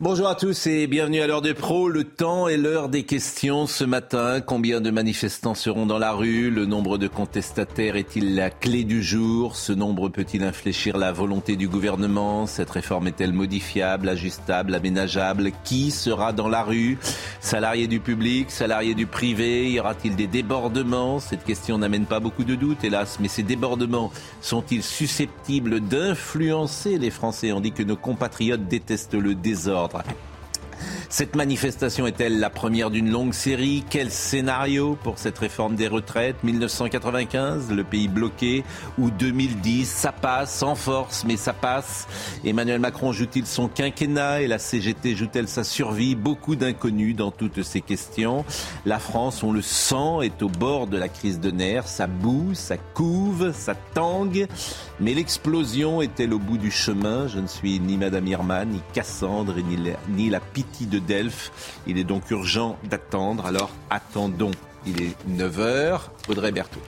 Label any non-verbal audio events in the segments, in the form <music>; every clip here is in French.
Bonjour à tous et bienvenue à l'heure des pros. Le temps est l'heure des questions ce matin. Combien de manifestants seront dans la rue? Le nombre de contestataires est-il la clé du jour? Ce nombre peut-il infléchir la volonté du gouvernement? Cette réforme est-elle modifiable, ajustable, aménageable? Qui sera dans la rue? Salariés du public, salariés du privé Y aura-t-il des débordements? Cette question n'amène pas beaucoup de doutes, hélas. Mais ces débordements sont-ils susceptibles d'influencer les Français? On dit que nos compatriotes détestent le désordre. والله Cette manifestation est-elle la première d'une longue série? Quel scénario pour cette réforme des retraites? 1995, le pays bloqué Ou 2010, ça passe en force, mais ça passe Emmanuel Macron joue-t-il son quinquennat et la CGT joue-t-elle sa survie? Beaucoup d'inconnus dans toutes ces questions. La France, on le sent, est au bord de la crise de nerfs. Ça boue, ça couve, ça tangue. Mais l'explosion est-elle au bout du chemin? Je ne suis ni Madame Irma, ni Cassandre, ni la, ni la pitié de Delphes. Il est donc urgent d'attendre. Alors attendons. Il est 9h. Audrey Berthaud.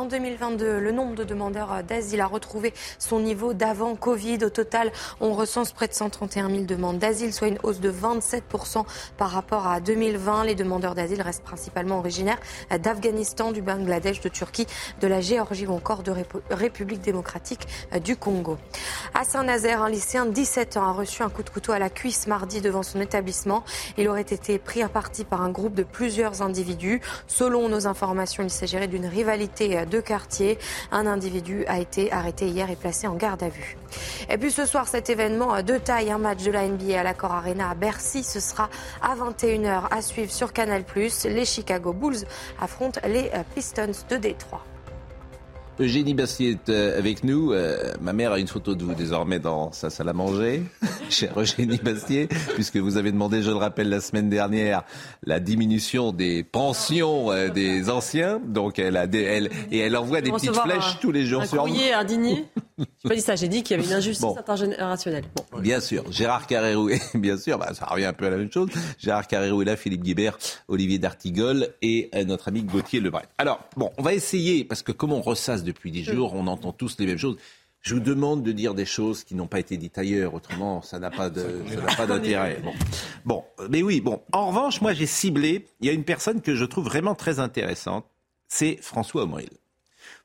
En 2022, le nombre de demandeurs d'asile a retrouvé son niveau d'avant Covid. Au total, on recense près de 131 000 demandes d'asile, soit une hausse de 27% par rapport à 2020. Les demandeurs d'asile restent principalement originaires d'Afghanistan, du Bangladesh, de Turquie, de la Géorgie ou encore de République démocratique du Congo. À Saint-Nazaire, un lycéen de 17 ans a reçu un coup de couteau à la cuisse mardi devant son établissement. Il aurait été pris à partie par un groupe de plusieurs individus. Selon nos informations, il s'agirait d'une rivalité de quartier. Un individu a été arrêté hier et placé en garde à vue. Et puis ce soir, cet événement de taille, un match de la NBA à l'accord Arena à Bercy, ce sera à 21h à suivre sur Canal+. Les Chicago Bulls affrontent les Pistons de Détroit. Eugénie Bastier est euh, avec nous. Euh, ma mère a une photo de vous désormais dans sa salle à manger, <laughs> chère Eugénie Bastier, puisque vous avez demandé, je le rappelle, la semaine dernière, la diminution des pensions euh, des anciens. Donc elle a des, elle, et elle envoie des petites flèches tous les jours un sur courrier indigné. <laughs> J'ai pas dit ça, j'ai dit qu'il y avait une injustice intergénérationnelle. Bon. Bien sûr, Gérard Carrérou, <laughs> bien sûr, bah, ça revient un peu à la même chose. Gérard Carrérou est là, Philippe Guibert, Olivier D'Artigol et notre ami Gauthier Lebret. Alors, bon, on va essayer, parce que comme on ressasse depuis des jours, on entend tous les mêmes choses. Je vous demande de dire des choses qui n'ont pas été dites ailleurs, autrement ça n'a pas de, ça n'a pas d'intérêt. Bon. bon, mais oui, bon. En revanche, moi j'ai ciblé, il y a une personne que je trouve vraiment très intéressante, c'est François Omril.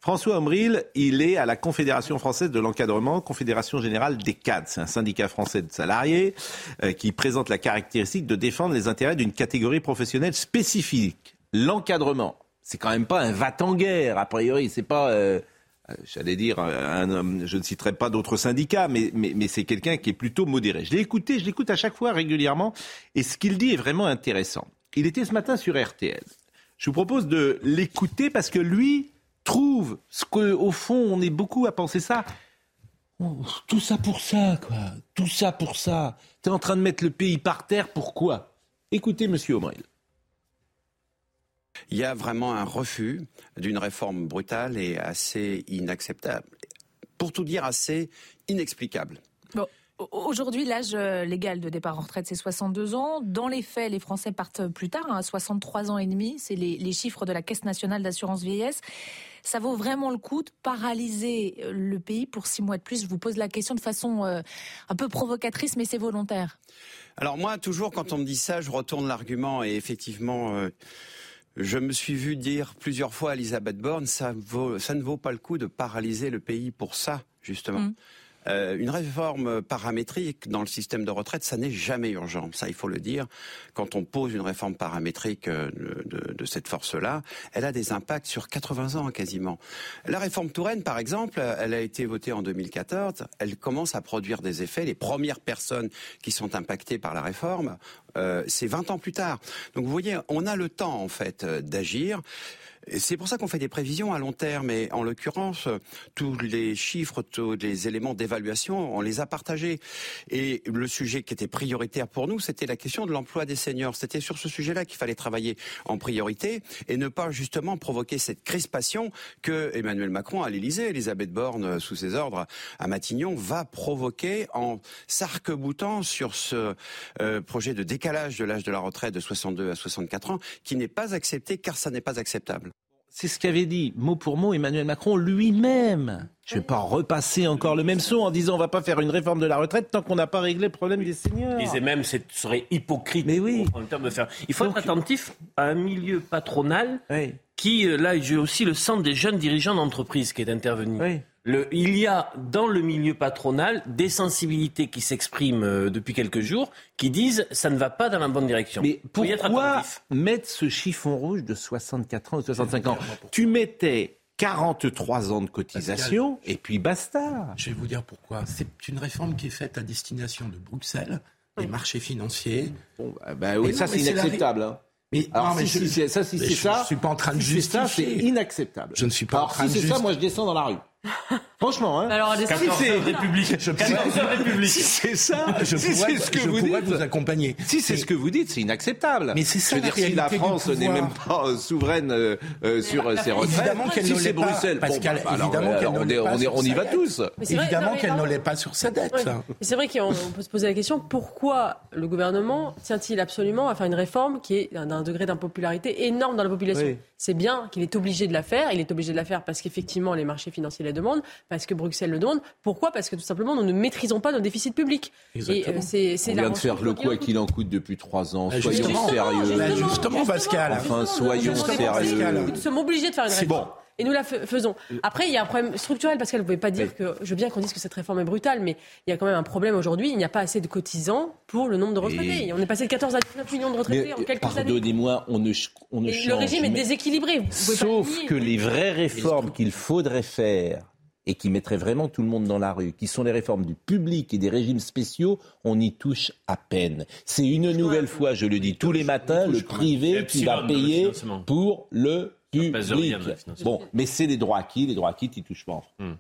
François Omril, il est à la Confédération française de l'encadrement, Confédération générale des cadres. C'est un syndicat français de salariés euh, qui présente la caractéristique de défendre les intérêts d'une catégorie professionnelle spécifique. L'encadrement, c'est quand même pas un va-t-en-guerre, a priori. C'est pas, euh, j'allais dire, un homme, je ne citerai pas d'autres syndicats, mais, mais, mais c'est quelqu'un qui est plutôt modéré. Je l'ai écouté, je l'écoute à chaque fois régulièrement, et ce qu'il dit est vraiment intéressant. Il était ce matin sur RTL. Je vous propose de l'écouter parce que lui trouve ce qu'au fond, on est beaucoup à penser ça. Oh, tout ça pour ça, quoi. Tout ça pour ça. Tu es en train de mettre le pays par terre, pourquoi? Écoutez, monsieur Omril. Il y a vraiment un refus d'une réforme brutale et assez inacceptable. Pour tout dire, assez inexplicable. Bon. Aujourd'hui, l'âge euh, légal de départ en retraite, c'est 62 ans. Dans les faits, les Français partent plus tard, à hein, 63 ans et demi. C'est les, les, chiffres de la Caisse nationale d'assurance vieillesse. Ça vaut vraiment le coup de paralyser euh, le pays pour six mois de plus Je vous pose la question de façon euh, un peu provocatrice, mais c'est volontaire. Alors moi, toujours quand on me dit ça, je retourne l'argument et effectivement... Euh je me suis vu dire plusieurs fois à Elisabeth Borne, ça, vaut, ça ne vaut pas le coup de paralyser le pays pour ça, justement. Mmh. Euh, une réforme paramétrique dans le système de retraite, ça n'est jamais urgent. Ça, il faut le dire. Quand on pose une réforme paramétrique euh, de, de, de cette force-là, elle a des impacts sur 80 ans quasiment. La réforme Touraine, par exemple, elle a été votée en 2014. Elle commence à produire des effets. Les premières personnes qui sont impactées par la réforme, euh, c'est 20 ans plus tard. Donc vous voyez, on a le temps en fait d'agir. C'est pour ça qu'on fait des prévisions à long terme. Et en l'occurrence, tous les chiffres, tous les éléments d'évaluation, on les a partagés. Et le sujet qui était prioritaire pour nous, c'était la question de l'emploi des seniors. C'était sur ce sujet-là qu'il fallait travailler en priorité et ne pas justement provoquer cette crispation que Emmanuel Macron à l'Élysée, Elisabeth Borne sous ses ordres à Matignon, va provoquer en s'arc-boutant sur ce euh, projet de décalage de l'âge de la retraite de 62 à 64 ans, qui n'est pas accepté car ça n'est pas acceptable. C'est ce qu'avait dit mot pour mot Emmanuel Macron lui-même. Je ne vais pas repasser encore le même son en disant on va pas faire une réforme de la retraite tant qu'on n'a pas réglé le problème des seniors. Il disait même ce serait hypocrite Mais oui. en termes de faire. Il faut être attentif à un milieu patronal qui, euh, là, joue aussi le centre des jeunes dirigeants d'entreprise qui est intervenu. Oui. Le, il y a dans le milieu patronal des sensibilités qui s'expriment euh, depuis quelques jours qui disent ça ne va pas dans la bonne direction. Mais pourquoi mettre ce chiffon rouge de 64 ans ou 65 ans Tu mettais 43 ans de cotisation et puis basta. Je vais vous dire pourquoi. C'est une réforme qui est faite à destination de Bruxelles, des marchés financiers. Bon, bah, bah oui, Mais ça c'est la inacceptable. hein. Mais, Alors non, mais si, je- si, ça, si c'est je- ça, je suis pas en train de si c'est ça, c'est justifier. inacceptable. Je ne suis pas en train si de c'est ça, justifier. moi je descends dans la rue. Franchement, hein. Alors, les- si c'est République. Je si c'est ça, je si pourrais, c'est ce que je vous pourrais dites, vous accompagner. si c'est ce que vous dites, c'est inacceptable. Mais c'est ça, Je veux la dire, si la France n'est même pas euh, souveraine euh, euh, sur ses retraites, si c'est Bruxelles, Pascal, bon, bah, alors, évidemment on, l'est est- pas on, est- sur on y sa va dette. tous. Mais c'est vrai- Évidemment qu'elle ne l'est pas sur sa dette. C'est vrai qu'on peut se poser la question pourquoi le gouvernement tient-il absolument à faire une réforme qui est d'un degré d'impopularité énorme dans la population? C'est bien qu'il est obligé de la faire. Il est obligé de la faire parce qu'effectivement les marchés financiers la demandent, parce que Bruxelles le demande. Pourquoi? Parce que tout simplement nous ne maîtrisons pas nos déficits publics. Exactement. euh, c'est c'est On la vient de faire le quoi qu'il en coûte depuis trois ans. Bah, Soyons justement. sérieux. Bah, justement, Pascal. Enfin, soyons Justement, sérieux. Pascal. Nous sommes obligés de faire une C'est réforme. bon. Et nous la faisons. Après, il y a un problème structurel, parce qu'elle ne pouvait pas dire que. Je veux bien qu'on dise que cette réforme est brutale, mais il y a quand même un problème aujourd'hui. Il n'y a pas assez de cotisants pour le nombre de retraités. Et- On est passé de 14 à 19 millions de retraités Mais, en quelques années. pardonnez-moi, on ne, on change. le régime est déséquilibré. Vous pouvez pas Sauf que les vraies réformes qu'il faudrait faire et qui mettraient vraiment tout le monde dans la rue, qui sont les réformes du public et des régimes spéciaux, on y touche à peine. C'est une nouvelle fois, je le dis tous les matins, le privé qui va payer pour le public. rien. Bon, mais c'est les droits acquis, les droits acquis, tu touches pas en France.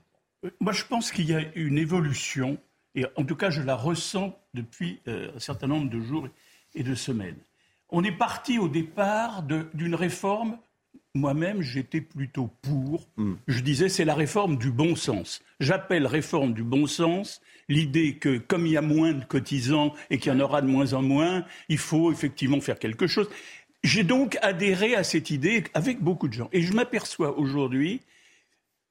Moi, je pense qu'il y a une évolution, et en tout cas, je la ressens depuis euh, un certain nombre de jours et de semaines. On est parti au départ d'une réforme. Moi-même, j'étais plutôt pour. Je disais, c'est la réforme du bon sens. J'appelle réforme du bon sens l'idée que, comme il y a moins de cotisants et qu'il y en aura de moins en moins, il faut effectivement faire quelque chose. J'ai donc adhéré à cette idée avec beaucoup de gens. Et je m'aperçois aujourd'hui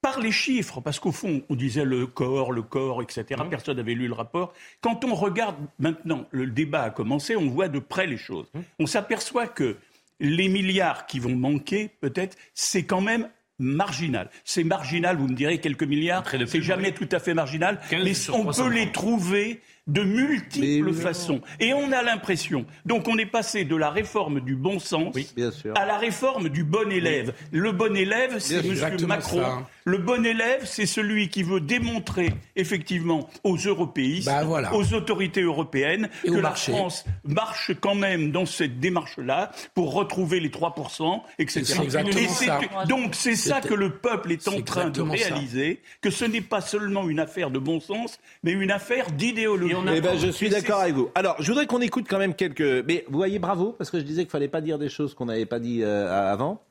par les chiffres, parce qu'au fond, on disait le corps, le corps, etc. Personne n'avait lu le rapport. Quand on regarde maintenant, le débat a commencé, on voit de près les choses. On s'aperçoit que les milliards qui vont manquer, peut-être, c'est quand même marginal. C'est marginal, vous me direz, quelques milliards, c'est jamais tout à fait marginal, 15 mais on 330. peut les trouver de multiples façons. Et on a l'impression, donc on est passé de la réforme du bon sens Bien sûr. à la réforme du bon élève. Le bon élève, c'est M. Macron. ça. Le bon élève, c'est celui qui veut démontrer effectivement aux européistes, Bah, voilà. aux autorités européennes, Et que la marché. France marche quand même dans cette démarche-là pour retrouver les 3%, etc. Et ça. Donc c'est ça que le peuple est en train de ça. réaliser, que ce n'est pas seulement une affaire de bon sens, mais une affaire d'idéologie. Eh ben, je suis d'accord avec vous. Alors, je voudrais qu'on écoute quand même quelques. Mais vous voyez, bravo, parce que je disais qu'il fallait pas dire des choses qu'on n'avait pas dit euh, avant.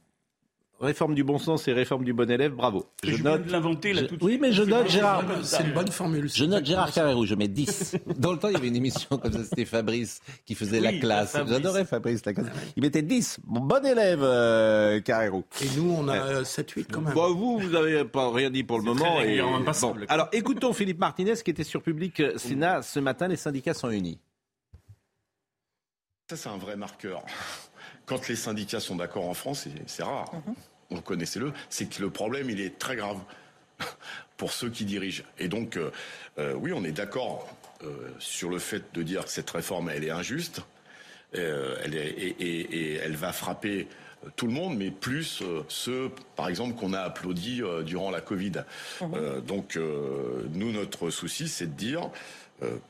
Réforme du bon sens et réforme du bon élève, bravo. Je, Je viens note. de l'inventer là je- tout Oui, mais je note, Gérard. C'est une bonne formule. Je note Gérard Carrérou, je mets 10. <laughs> Dans le temps, il y avait une émission comme ça, c'était Fabrice qui faisait la classe. Fabrice. J'adorais Fabrice, la classe. Il mettait 10. Bon, bon élève, euh, Carrérou. Et nous, on a 7-8 quand même. Bon, vous, vous n'avez pas rien dit pour le moment. très Et... Bon. Alors, écoutons Philippe Martinez qui était sur Public euh, Sénat ce matin. Les syndicats sont unis. Ça, c'est un vrai marqueur. Quand les syndicats sont d'accord en France, c'est rare, reconnaissez-le, c'est que le problème, il est très grave <laughs> pour ceux qui dirigent. Et donc, euh, euh, oui, on est d'accord euh, sur le fait de dire que cette réforme, elle est injuste, elle est, et, et- et elle va frapper tout le monde, mais plus ceux, par exemple, qu'on a applaudis euh, durant la Covid. Euh, donc, nous, notre souci, c'est de dire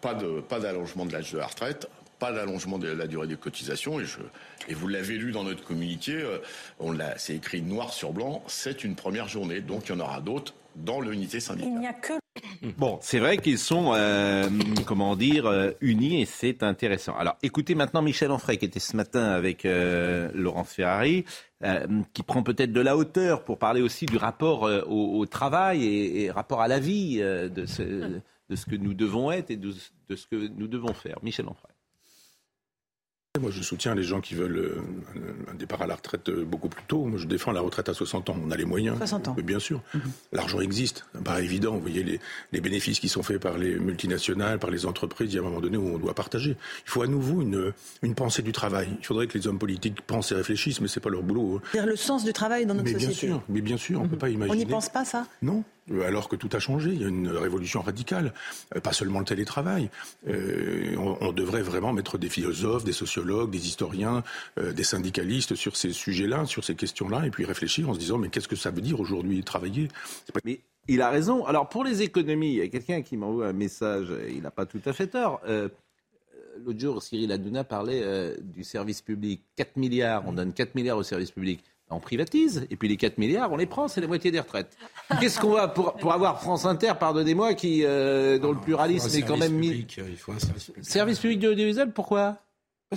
pas de pas d'allongement de l'âge de la retraite, pas d'allongement de la durée des cotisations. Et, je, et vous l'avez lu dans notre communiqué, euh, on l'a, c'est écrit noir sur blanc, c'est une première journée. Donc il y en aura d'autres dans l'unité syndicale. Il n'y a que <coughs> Bon, c'est vrai qu'ils sont, euh, comment dire, euh, unis et c'est intéressant. Alors, écoutez maintenant Michel Onfray qui était ce matin avec euh, Laurence Ferrari, euh, qui prend peut-être de la hauteur pour parler aussi du rapport euh, au, au travail et, et rapport à la vie euh, de, ce, de ce que nous devons être et de, de ce que nous devons faire. Michel Onfray. Moi, je soutiens les gens qui veulent euh, un- départ à la retraite euh, beaucoup plus tôt. Moi, je défends la retraite à 60 ans. On a les moyens. 60 ans. Mais bien sûr. L'argent existe. Paraît évident. Vous voyez les, les bénéfices qui sont faits par les multinationales, par les entreprises. Il y a un moment donné où on doit partager. Il faut à nouveau une, une pensée du travail. Il faudrait que les hommes politiques pensent et réfléchissent, mais c'est pas leur boulot. hein. C'est-à-dire le sens du travail dans notre Mais bien sûr. Mais bien sûr, on peut pas On imaginer. n'y pense pas, ça? Non, alors que tout a changé. Il y a une révolution radicale. Euh, Pas seulement le télétravail. Euh, on, devrait vraiment mettre des philosophes, des sociologues, des historiens, euh, des syndicalistes sur ces sujets-là, sur ces questions-là, et puis réfléchir en se disant mais qu'est-ce que ça veut dire aujourd'hui travailler? Mais il a raison. Alors pour les économies, il y a quelqu'un qui m'envoie un message, il n'a pas tout à fait tort. Euh, L'autre jour, Cyril Hanouna parlait euh, du service public. 4 milliards, on donne 4 milliards au service public. On privatise, et puis les 4 milliards, on les prend, c'est la moitié des retraites. Qu'est-ce qu'on va pour, pour avoir France Inter, pardonnez-moi, qui euh, dont le pluralisme Il est quand même mis. public, euh, Il faut un service public. Service public de l'audiovisuel, pourquoi?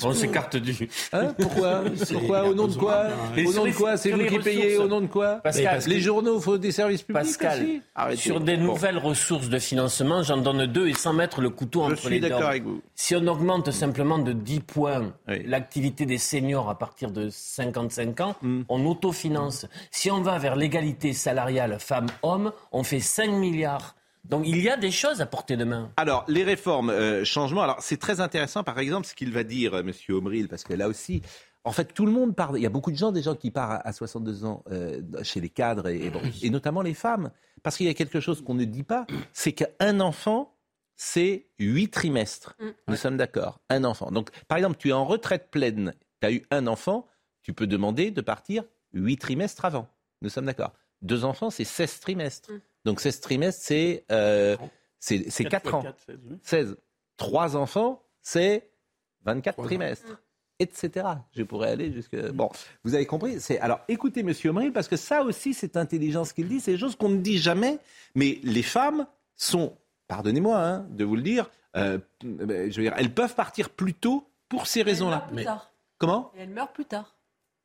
On s'écarte du. Hein Pourquoi <laughs> Pourquoi Au nom de quoi Au nom de quoi C'est vous qui payez. Au nom de quoi Pascal, Les journaux, faut des services publics Pascal, aussi sur des Bon. nouvelles ressources de financement, j'en donne deux et sans mettre le couteau Je entre suis les dents. d'accord avec vous. Si on augmente simplement de 10 points Oui. l'activité des seniors à partir de 55 ans, Hmm. on autofinance. Si on va vers l'égalité salariale femmes-hommes, on fait 5 milliards. Donc il y a des choses à portée de main. Alors, les réformes, euh, changements. Alors, c'est très intéressant, par exemple, ce qu'il va dire, euh, Monsieur Omril, parce que là aussi, en fait, tout le monde part. Il y a beaucoup de gens, des gens qui partent à- à 62 ans euh, chez les cadres, et, et bon, et notamment les femmes. Parce qu'il y a quelque chose qu'on ne dit pas, c'est qu'un enfant, c'est huit trimestres. Nous sommes d'accord. Un enfant. Donc, par exemple, tu es en retraite pleine, tu as eu un enfant, tu peux demander de partir huit trimestres avant. Nous sommes d'accord. Deux enfants, c'est 16 trimestres. Donc 16 trimestres, c'est euh, c'est c'est 4 ans. 16. Trois enfants, c'est 24 trimestres. Etc. Je pourrais aller jusque. Bon, vous avez compris. C'est alors écoutez, Monsieur Omri, parce que ça aussi, c'est intelligent ce qu'il dit. C'est des choses qu'on ne dit jamais. Mais les femmes sont, pardonnez-moi hein, de vous le dire, euh, je veux dire, elles peuvent partir plus tôt pour ces raisons-là. Plus tard. Comment? Et elle meurt plus tard.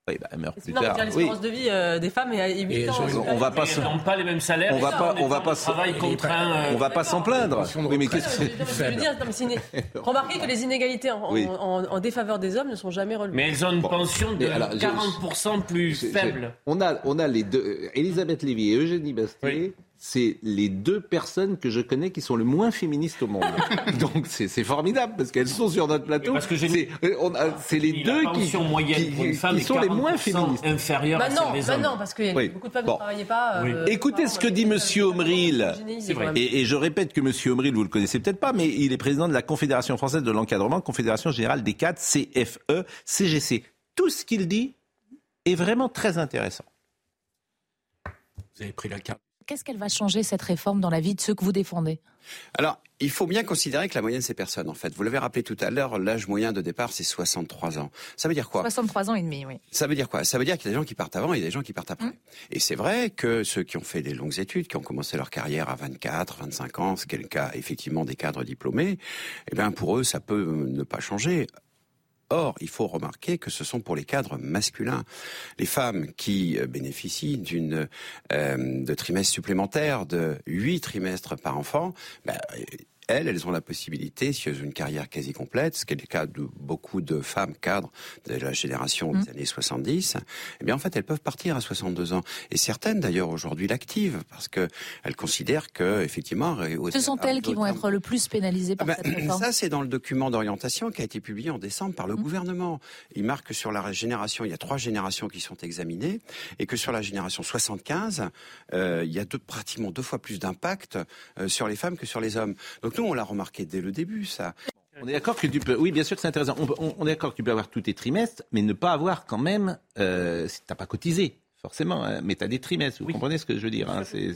Oui, bah, meurent plus Non, tard. mais Oui. l'espérance de vie euh, des femmes est à 8 Et ans. ont- on va pas n'ont pas les mêmes salaires. On va pas, on va pas, travail contraint. euh, on va pas s'en plaindre. Oui, mais qu'est-ce que Je veux dire, non, mais c'est <laughs> Remarquez que les inégalités en, Oui. en- en défaveur des hommes ne sont jamais relevées. Mais elles ont une pension de alors, je- 40% plus faible. On a, on a les deux, euh, Elisabeth Lévy et Eugénie Bastier. C'est les deux personnes que je connais qui sont le moins féministes au monde. <laughs> Donc c'est formidable parce qu'elles sont sur notre plateau. Parce que j'ai- c'est euh, a- les La deux qui, moyenne qui- pour une qui femme est sont les moins 40% féministes. inférieure Bah non, des bah hommes. non, parce que Oui. beaucoup de femmes Bon. ne travaillaient pas. euh, Écoutez ce que dit Monsieur Omril. Et, et je répète que Monsieur Omril, vous le connaissez peut-être pas, mais il est président de la Confédération française de l'encadrement, Confédération générale des cadres, CFE, CGC. Tout ce qu'il dit est vraiment très intéressant. Vous avez pris la carte. Qu'est-ce qu'elle va changer cette réforme dans la vie de ceux que vous défendez? Alors, il faut bien considérer que la moyenne, c'est personne, en fait. Vous l'avez rappelé tout à l'heure, l'âge moyen de départ, c'est 63 ans. Ça veut dire quoi? 63 ans et demi, oui. Ça veut dire quoi? Ça veut dire qu'il y a des gens qui partent avant et des gens qui partent après. Mmh. Et c'est vrai que ceux qui ont fait des longues études, qui ont commencé leur carrière à 24, 25 ans, ce qui est le cas effectivement des cadres diplômés, eh bien pour eux, ça peut ne pas changer. Or, il faut remarquer que ce sont pour les cadres masculins. Les femmes qui euh, bénéficient d'une euh, de trimestres supplémentaires de huit trimestres par enfant, ben, elles, elles ont la possibilité, si elles ont une carrière quasi complète, ce qui est le cas de beaucoup de femmes cadres de la génération des années 70, eh bien en fait elles peuvent partir à 62 ans. Et certaines d'ailleurs aujourd'hui l'activent parce que elles considèrent que effectivement. Ce sont elles qui vont être le plus pénalisées par Ah ben, cette réforme. ça, c'est dans le document d'orientation qui a été publié en décembre par le Mmh. gouvernement. Il marque que sur la génération, il y a trois générations qui sont examinées, et que sur la génération 75, euh, il y a deux, pratiquement deux fois plus d'impact euh, sur les femmes que sur les hommes. Donc nous, on l'a remarqué dès le début, ça. On est d'accord que tu peux. Oui, bien sûr que c'est intéressant. On, peut- on- on est d'accord que tu peux avoir tous tes trimestres, mais ne pas avoir quand même. Euh, si t'as pas cotisé, forcément, hein, mais tu as des trimestres. Vous comprenez ce que je veux dire hein, C'est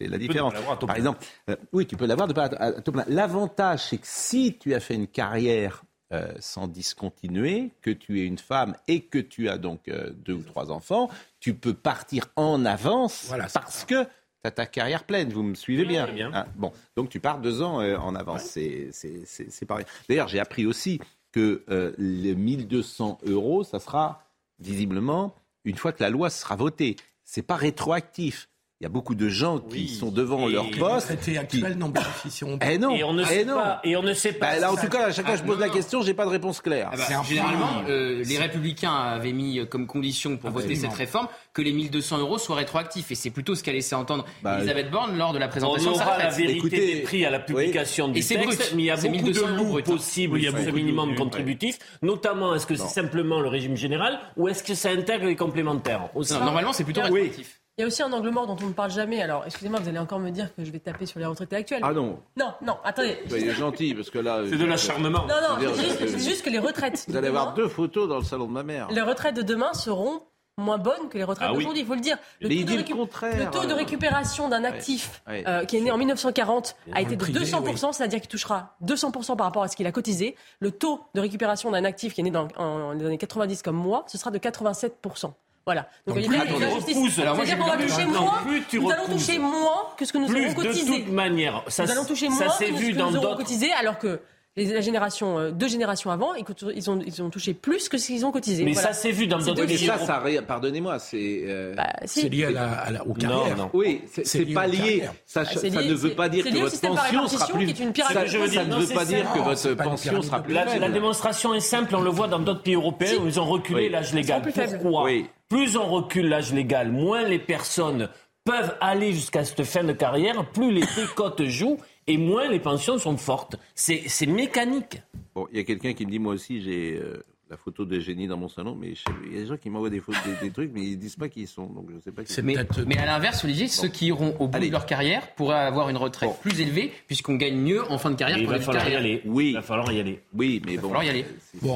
la peux différence. Par exemple, euh, oui, tu peux l'avoir de pas à, à taux plein. L'avantage, c'est que si tu as fait une carrière euh, sans discontinuer, que tu es une femme et que tu as donc euh, deux ou trois enfants, tu peux partir en avance parce que ta carrière pleine. Vous me suivez bien, hein Bon, donc tu pars deux ans euh, en avance. C'est C'est pareil. D'ailleurs, j'ai appris aussi que les 1200 euros, ça sera visiblement une fois que la loi sera votée. C'est pas rétroactif. Il y a beaucoup de gens qui sont devant leur poste. Les traités actuels n'en bénéficieront pas. Eh non. Et on ne eh sait pas. Et on ne sait pas. Bah, là, en tout cas, à chaque fois que je pose la question, j'ai pas de réponse claire. Ah bah, généralement, euh, les Républicains avaient mis comme condition pour voter cette réforme que les 1200 euros soient rétroactifs. Et c'est plutôt ce qu'a laissé entendre bah, Elisabeth Borne lors de la présentation on de sa aura la vérité des prix à la publication du texte, mais il y a beaucoup de loups possibles il y a ce minimum contributif. Notamment, est-ce que c'est simplement le régime général ou est-ce que ça intègre les complémentaires Normalement, c'est plutôt rétroactif. Il y a aussi un angle mort dont on ne parle jamais. Alors, excusez-moi, vous allez encore me dire que je vais taper sur les retraités actuels. Ah non. Non, non, attendez. Soyez gentil, parce que là. C'est de l'acharnement. Non, non, c'est juste, que les retraites. Vous allez avoir deux photos dans le salon de ma mère. Les retraites de demain seront moins bonnes que les retraites ah d'aujourd'hui, il faut le dire. Le taux, de, le, contraire, le taux de récupération d'un actif euh, qui est né en 1940 a été de 200%, c'est-à-dire qu'il touchera 200% par rapport à ce qu'il a cotisé. Le taux de récupération d'un actif qui est né dans, en, les années 90 comme moi, ce sera de 87%. Voilà. Donc, y a la justice. C'est-à-dire qu'on va toucher moins. Nous allons toucher moins que ce que nous avons cotisé. De toute manière, ça, nous allons toucher moins que ce que nous avons cotisé, alors que les, la génération, euh, deux générations avant, ils ont, ils ont touché plus que ce qu'ils ont cotisé. Mais ça s'est vu dans d'autres pays. Mais ça, ça pardonnez-moi, c'est. Euh... Bah, si. C'est lié à la, à la, aux carrières. Non, non. Oui, c'est pas lié. Ça, bah, ça ne veut pas dire que votre pension sera plus. Qui est une ça, ça ne veut pas dire que votre pension sera plus. La démonstration est simple, on le voit dans d'autres pays européens où ils ont reculé l'âge légal. Pourquoi Plus on recule l'âge légal, moins les personnes peuvent aller jusqu'à cette fin de carrière, plus les <laughs> décotes jouent et moins les pensions sont fortes. C'est mécanique. Bon, il y a quelqu'un qui me dit, moi aussi, j'ai euh, la photo de génie dans mon salon, mais il y a des gens qui m'envoient des, photos, des, trucs, mais ils disent pas qui ils sont. Donc je sais pas qui mais, mais, à l'inverse, Olivier, ceux qui iront au bout de leur carrière pourraient avoir une retraite plus élevée, puisqu'on gagne mieux en fin de carrière. il va falloir y aller. Oui. Il va falloir y aller. Oui, mais il va bon. falloir y aller.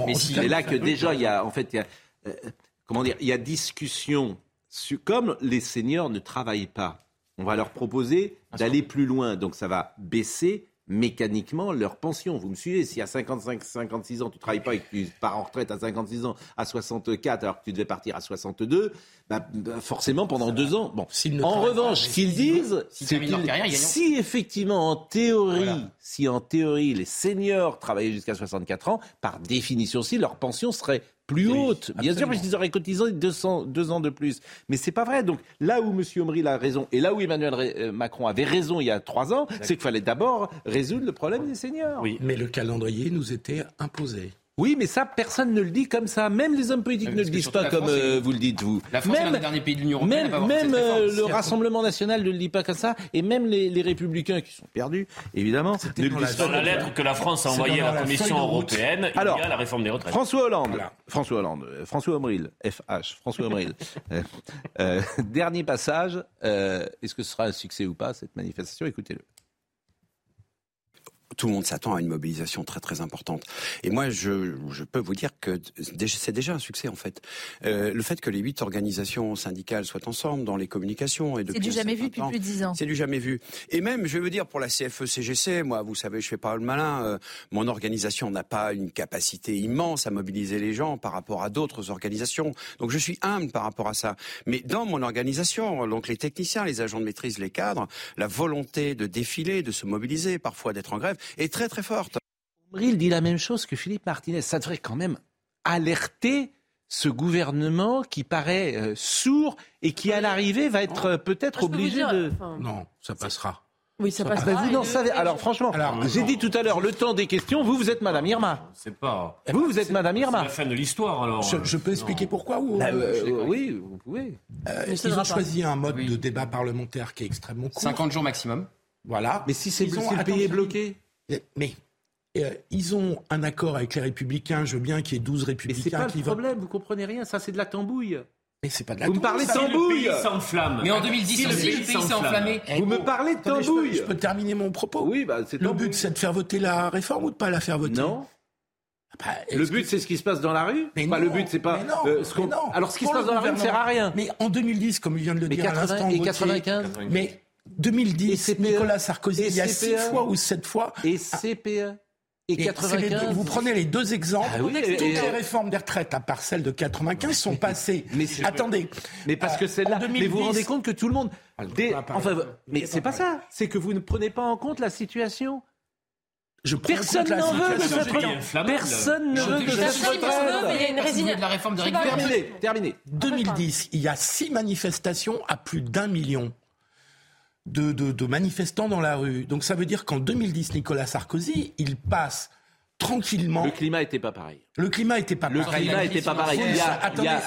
mais c'est là que déjà, il y a, en fait, il y a, euh, comment dire, il y a discussion. Sur, comme les seniors ne travaillent pas, on va leur proposer d'aller plus loin. Donc ça va baisser mécaniquement leur pension. Vous me suivez Si à 55, 56 ans, tu ne travailles pas et que tu pars en retraite à 56 ans, à 64, alors que tu devais partir à 62, bah, bah, forcément pendant deux ans. Bon. En revanche, ce qu'ils disent, c'est si effectivement en théorie, si en théorie les seniors travaillaient jusqu'à 64 ans, par définition aussi, leur pension serait plus haute. Bien sûr, parce qu'ils auraient cotisé 200, deux ans de plus. Mais c'est pas vrai. Donc là où M. Omri a raison et là où Emmanuel euh, Macron avait raison il y a trois ans, c'est qu'il fallait d'abord résoudre le problème des seniors. Oui, mais le calendrier nous était imposé. Oui, mais ça, personne ne le dit comme ça. Même les hommes politiques ne le disent pas comme euh, vous le dites, vous. La France même, est dernier pays de l'Union européenne. Même, même euh, le Rassemblement national ne le dit pas comme ça. Et même les, les républicains qui sont perdus, évidemment, ne le disent pas. Dans la lettre que la France a envoyée à la Commission européenne, Alors, il y a la réforme des retraites. François Hollande, François Hollande, euh, François Omril, FH, François Omril. <laughs> euh, dernier passage. Est-ce que ce sera un succès ou pas, cette manifestation? Écoutez-le tout le monde s'attend à une mobilisation très très importante. Et moi, je, je peux vous dire que c'est déjà un succès en fait. Euh, le fait que les huit organisations syndicales soient ensemble dans les communications et c'est du jamais vu depuis plus de dix ans. C'est du jamais vu. Et même, je veux dire pour la CFE-CGC, moi, vous savez, je fais pas le malin. Euh, mon organisation n'a pas une capacité immense à mobiliser les gens par rapport à d'autres organisations. Donc je suis humble par rapport à ça. Mais dans mon organisation, donc les techniciens, les agents de maîtrise, les cadres, la volonté de défiler, de se mobiliser, parfois d'être en grève, est très très forte. Il dit la même chose que Philippe Martinez. Ça devrait quand même alerter ce gouvernement qui paraît euh, sourd et qui, à l'arrivée, va être euh, peut-être obligé de... Non, ça passera. Oui, ça passe. Ah, vous n'en savez. Alors, franchement, j'ai dit tout à l'heure le temps des questions. Vous, vous êtes Madame Irma. C'est pas. Vous, vous êtes Madame Irma. C'est la fin de l'histoire, alors. Je, peux expliquer pourquoi ou bah, euh, Oui, vous pouvez. ils ont choisi un mode de débat parlementaire qui est extrêmement court. 50 jours maximum. Voilà. Mais si c'est le pays est bloqué mais euh, ils ont un accord avec les Républicains. Je veux bien qu'il y ait 12 Républicains mais c'est pas qui le problème, vous comprenez rien. Ça, c'est de la tambouille. Mais c'est pas de la Vous me parlez de tambouille s'enflamme. Mais en 2010, le pays s'est enflammé. Vous me parlez de tambouille je, peux, terminer mon propos Oui, bah, c'est Le but, c'est de faire voter la réforme ou de pas la faire voter? Non. Ah bah, le but, c'est ce qui se passe dans la rue? Mais non, Le but, c'est pas. Non, euh, ce non. Alors, ce qui se passe dans la rue ne sert à rien. Mais en 2010, comme il vient de le dire à l'instant. Et 95 Mais 2010, Nicolas Sarkozy, il y a six fois ou sept fois. Et CPE Et, 95... vous prenez les deux exemples. Ah toutes les réformes des retraites, à part celle de 95, sont passées. mais Attendez. Mais parce que celle-là. Mais vous vous rendez compte que tout le monde. Enfin, mais c'est pas ça. C'est que vous ne prenez pas en compte la situation. Je Personne n'en veut de cette retraite. Personne ne veut de cette retraite. Il y a une résignation de la réforme de Terminé. Terminé. 2010, il y a six manifestations à plus d'un million. De, de, de, manifestants dans la rue. Donc ça veut dire qu'en 2010, Nicolas Sarkozy, il passe tranquillement. Le climat n'était pas pareil. Le climat n'était pas pareil. Le climat n'était pas pareil. Il y, a, il, y a,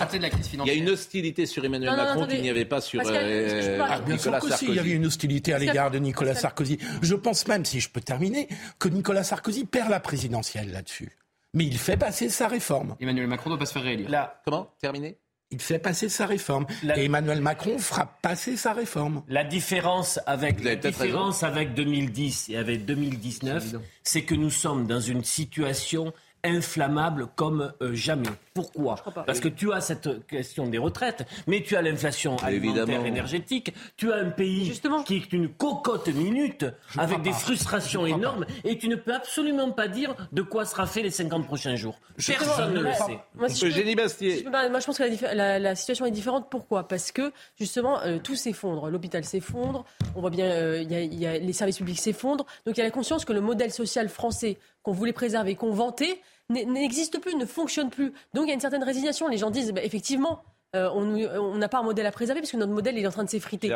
il y a une hostilité sur Emmanuel Macron qu'il n'y avait pas sur euh, ah, bien Nicolas Sarkozy. Il y avait une hostilité à l'égard de Nicolas Sarkozy. Je pense même, si je peux terminer, que Nicolas Sarkozy perd la présidentielle là-dessus. Mais il fait passer sa réforme. Emmanuel Macron ne doit pas se faire réélire. Là, comment? Terminé? Il fait passer sa réforme. Et Emmanuel Macron fera passer sa réforme. La différence avec, la différence avec 2010 et avec 2019, c'est que nous sommes dans une situation inflammable comme euh, jamais. Pourquoi? Parce que tu as cette question des retraites, mais tu as l'inflation alimentaire énergétique, tu as un pays qui est une cocotte minute avec des frustrations énormes et tu ne peux absolument pas dire de quoi sera fait les 50 prochains jours. Personne ne le sait. Moi, Génie Bastier. moi, je pense que la, situation est différente. Pourquoi? Parce que justement, euh, tout s'effondre. L'hôpital s'effondre, on voit bien, euh, il y, a les services publics s'effondrent. Donc il y a la conscience que le modèle social français qu'on voulait préserver, qu'on vantait, n'existe plus, ne fonctionne plus. Donc il y a une certaine résignation. Les gens disent, bah, effectivement, euh, on n'a pas un modèle à préserver parce que notre modèle est en train de s'effriter.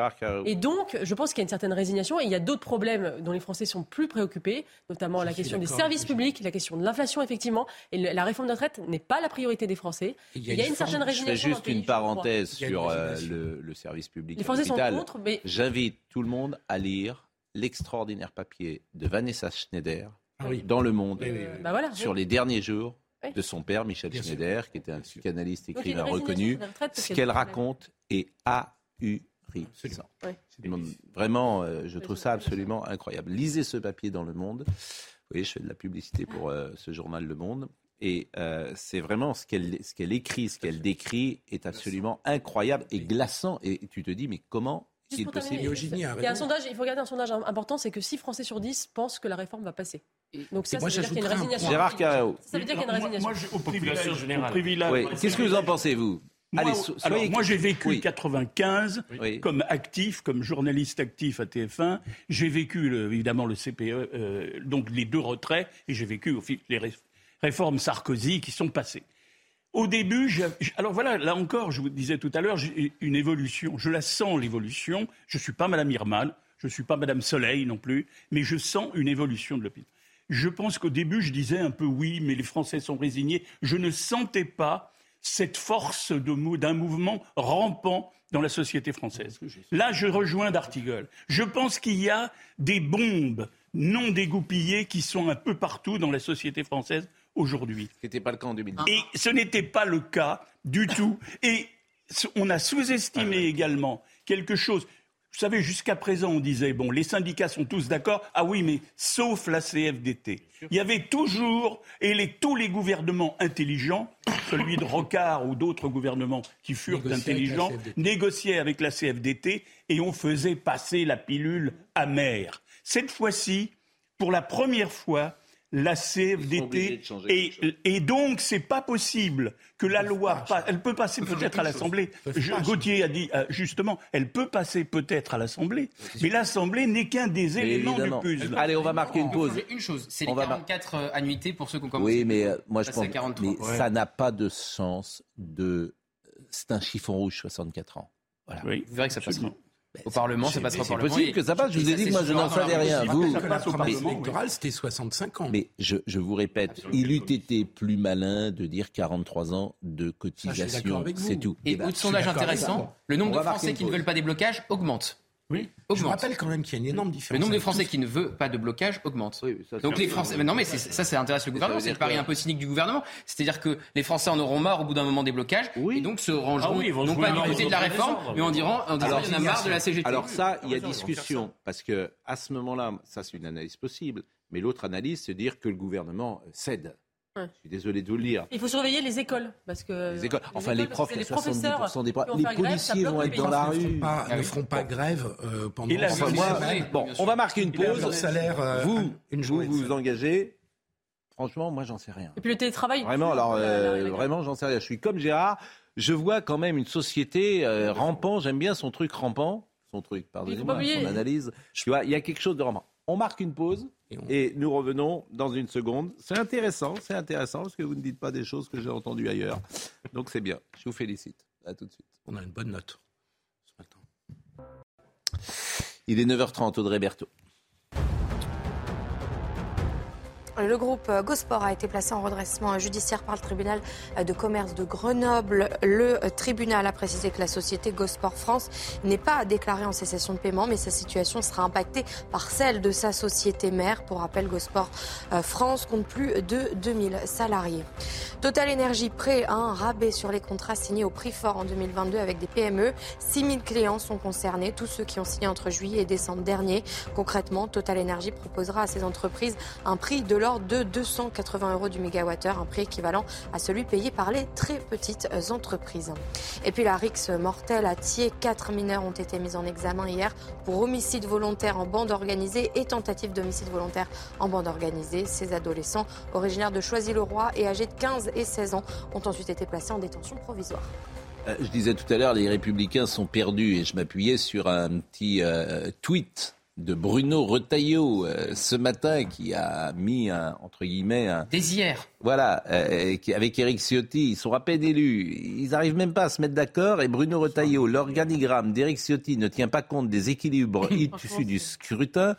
Et donc, je pense qu'il y a une certaine résignation et il y a d'autres problèmes dont les Français sont plus préoccupés, notamment la question des services publics, la question de l'inflation, effectivement. Et la réforme de retraite n'est pas la priorité des Français. Il y a, une, certaine résignation. Je fais juste une parenthèse sur euh, le, service public. Les Français sont contre, mais. J'invite tout le monde à lire l'extraordinaire papier de Vanessa Schneider ah dans le monde. Bah sur les derniers jours de son père, Michel Schneider, qui était un psychanalyste écrivain reconnu. Ce qu'elle raconte est ahurissant. Vraiment, euh, je trouve ça absolument incroyable. Lisez ce papier dans Le Monde. Vous voyez, je fais de la publicité pour euh, ce journal Le Monde. Et euh, c'est vraiment ce qu'elle ce qu'elle écrit, ce qu'elle décrit est absolument incroyable et glaçant. Et tu te dis, mais comment possible Il y a un sondage, il faut regarder un sondage important, c'est que 6 Français sur 10 pensent que la réforme va passer. Donc ça, ça veut dire qu'il y a une résignation. Gérard Carreau. Ça veut dire qu'il y a une résignation. Moi, au privilège, Oui. Qu'est-ce que vous en pensez, vous? moi, Allez, alors, moi j'ai vécu oui. 95 comme actif, comme journaliste actif à TF1. J'ai vécu évidemment le CPE, euh, donc les deux retraits, et j'ai vécu au fil les réformes Sarkozy qui sont passées. Au début, alors voilà, là encore, je vous disais tout à l'heure, j'ai une évolution. Je la sens l'évolution. Je suis pas Madame Irman, je suis pas Madame Soleil non plus, mais je sens une évolution de l'opinion. Je pense qu'au début, je disais un peu oui, mais les Français sont résignés. Je ne sentais pas cette force d'un mouvement rampant dans la société française. Là, je rejoins d'Artigol. Je pense qu'il y a des bombes non dégoupillées qui sont un peu partout dans la société française aujourd'hui. Ce n'était pas le cas en 2010. Et ce n'était pas le cas du tout. Et on a sous-estimé ah également quelque chose. Vous savez, jusqu'à présent, on disait, bon, les syndicats sont tous d'accord. Ah oui, mais sauf la CFDT. Il y avait toujours, et les, tous les gouvernements intelligents, celui de Rocard ou d'autres gouvernements qui furent intelligents, négociaient avec la CFDT et on faisait passer la pilule amère. Cette fois-ci, pour la première fois, la CFDT et, et, donc c'est pas possible que la loi elle peut passer peut-être à l'Assemblée. Gauthier a dit euh, justement, elle peut passer peut-être à l'Assemblée, mais l'Assemblée n'est qu'un des éléments du puzzle. Allez, on va marquer une pause. Une chose, c'est les 44 euh, annuités pour ceux qui ont commencé. Oui, mais euh, moi je pense mais ça n'a pas de sens de c'est un chiffon rouge 64 ans. Voilà. Oui, vous verrez que ça passe. Au Parlement, ça passera au Parlement. C'est possible que ça passe. Je vous ai dit que moi, je n'en savais rien. Vous, la promesse électorale, c'était 65 ans. Mais je, je vous répète, il eût été plus malin de dire 43 ans de cotisation. C'est tout. Et autre sondage intéressant, le nombre de Français qui ne veulent pas des blocages augmente. Oui. Je rappelle quand même qu'il y a une énorme différence. Le nombre de Français qui ne veut pas de blocage augmente. Donc les Français, non mais ça, ça intéresse le gouvernement. C'est le pari un peu cynique du gouvernement. C'est-à-dire que les Français en auront marre au bout d'un moment des blocages et donc se rangeront ah non pas du côté de la réforme, mais en diront, en disant en a marre de la CGT. Alors ça, il y a discussion parce que à ce moment-là, ça c'est une analyse possible. Mais l'autre analyse, c'est dire que le gouvernement cède. Je suis désolé de vous le dire. Il faut surveiller les écoles. Parce que les écoles, enfin les, profs, les professeurs, des Les policiers vont être dans la rue. Ne pas, ne feront pas grève euh, pendant Et Bon, on va marquer une pause. salaire, euh, vous, une vous vous engagez Franchement, moi, j'en sais rien. Et puis le télétravail Vraiment, alors, euh, vraiment, j'en sais rien. Je suis comme Gérard. Je vois quand même une société euh, rampant. J'aime bien son truc rampant. Son truc, pardonnez-moi, son analyse. Tu vois, il y a quelque chose de rampant. On marque une pause et, nous revenons dans une seconde. C'est intéressant, c'est intéressant parce que vous ne dites pas des choses que j'ai entendues ailleurs. Donc c'est bien. Je vous félicite. À tout de suite. On a une bonne note ce matin. Il est 9h30, Audrey Berthaud. Le groupe Gosport a été placé en redressement judiciaire par le tribunal de commerce de Grenoble. Le tribunal a précisé que la société Gosport France n'est pas déclarée en cessation de paiement, mais sa situation sera impactée par celle de sa société mère. Pour rappel, Gosport euh, France compte plus de 2000 salariés. Total Énergie prêt à un rabais sur les contrats signés au prix fort en 2022 avec des PME. 6000 clients sont concernés, tous ceux qui ont signé entre juillet et décembre dernier. Concrètement, Total Énergie proposera à ces entreprises un prix de de 280 euros du mégawattheure, un prix équivalent à celui payé par les très petites entreprises. Et puis la rixe mortelle à Thiers, quatre mineurs ont été mis en examen hier pour homicide volontaire en bande organisée et tentative d'homicide volontaire en bande organisée. Ces adolescents, originaires de Choisy-le-Roi et âgés de 15 et 16 ans, ont ensuite été placés en détention provisoire. Euh, je disais tout à l'heure, les républicains sont perdus et je m'appuyais sur un petit euh, tweet de Bruno Retailleau euh, ce matin qui a mis un, entre guillemets un désir. Voilà, euh, avec Eric Ciotti, ils sont à peine élus, ils n'arrivent même pas à se mettre d'accord et Bruno Retailleau, l'organigramme d'Eric Ciotti ne tient pas compte des équilibres <laughs> issus du scrutin.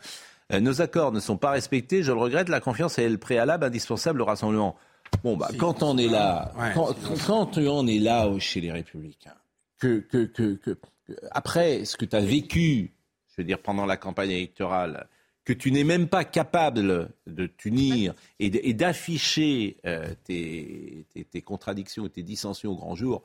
Euh, nos accords ne sont pas respectés, je le regrette, la confiance est le préalable indispensable au rassemblement. Bon bah quand on est là, quand, on est là chez les républicains, que, que, que, que après ce que tu as vécu veux dire pendant la campagne électorale, que tu n'es même pas capable de t'unir et d'afficher euh, tes, contradictions et tes dissensions au grand jour.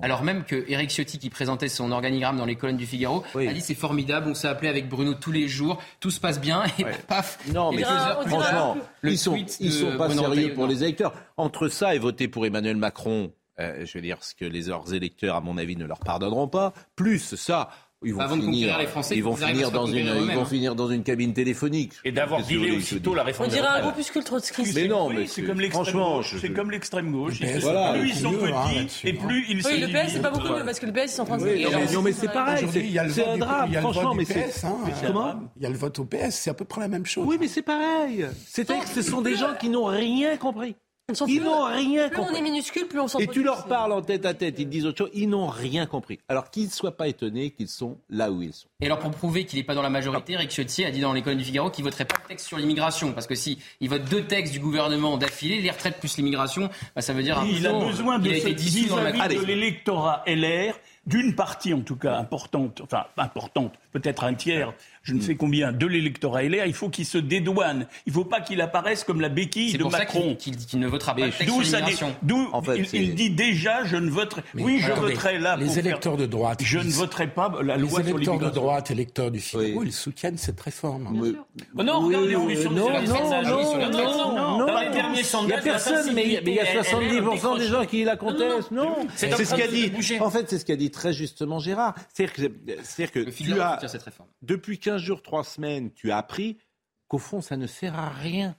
Alors même que Eric Ciotti, qui présentait son organigramme dans les colonnes du Figaro, a dit c'est formidable, on s'est appelé avec Bruno tous les jours, tout se passe bien, et paf Non, mais franchement, ils sont, ils sont pas sérieux pour les électeurs. Entre ça et voter pour Emmanuel Macron, euh, je veux dire, ce que les leurs électeurs, à mon avis, ne leur pardonneront pas, plus ça, ils vont finir, les Français, ils vont finir dans une, ils vont finir dans une cabine téléphonique. Et d'avoir dilé aussitôt la réforme. On dirait un groupuscule trotskiste. Mais non, mais c'est comme franchement, c'est comme l'extrême gauche. Voilà. Plus ils sont petits et plus ils sont. Oui, le PS c'est pas beaucoup mieux parce que le PS ils sont en train de. Oui, non, mais c'est pareil. C'est un drame, franchement. Mais c'est comment Il y a le vote au PS, c'est à peu près la même chose. Oui, mais c'est pareil. C'est ce sont des gens qui n'ont rien compris. Ils n'ont rien compris. Plus on est minuscule, plus on s'en Et tu leur parles en tête à tête, ils disent autre chose, ils n'ont rien compris. Alors qu'ils ne soient pas étonnés qu'ils sont là où ils sont. Et alors pour prouver qu'il n'est pas dans la majorité, Eric Ciotti a dit dans l'école du Figaro qu'il voterait pas le texte sur l'immigration. Parce que si il vote deux textes du gouvernement d'affilée, les retraites plus l'immigration, bah, ça veut dire... il a besoin de, cette de l'électorat LR d'une partie en tout cas importante, enfin importante, peut-être un tiers je ne sais combien, de l'électorat LR, il faut qu'il se dédouane. Il ne faut pas qu'il apparaisse comme la béquille de Macron. C'est pour ça qu'il ne votera pas D'où D'où il, dit déjà, je ne voterai. oui, je voterai là. Les électeurs de droite. Je ne voterai pas la loi Les électeurs de droite, électeurs du Figaro, ils soutiennent cette réforme. non, regardez l'évolution non, non, non, non, non, Dans les derniers sondages, il n'y a personne, mais il y a 70% des gens qui la contestent. Non, c'est ce qu'a dit. En fait, c'est ce qu'a dit très justement Gérard. C'est-à-dire que tu as depuis 15 jours, trois semaines, tu as appris qu'au fond, ça ne sert à rien.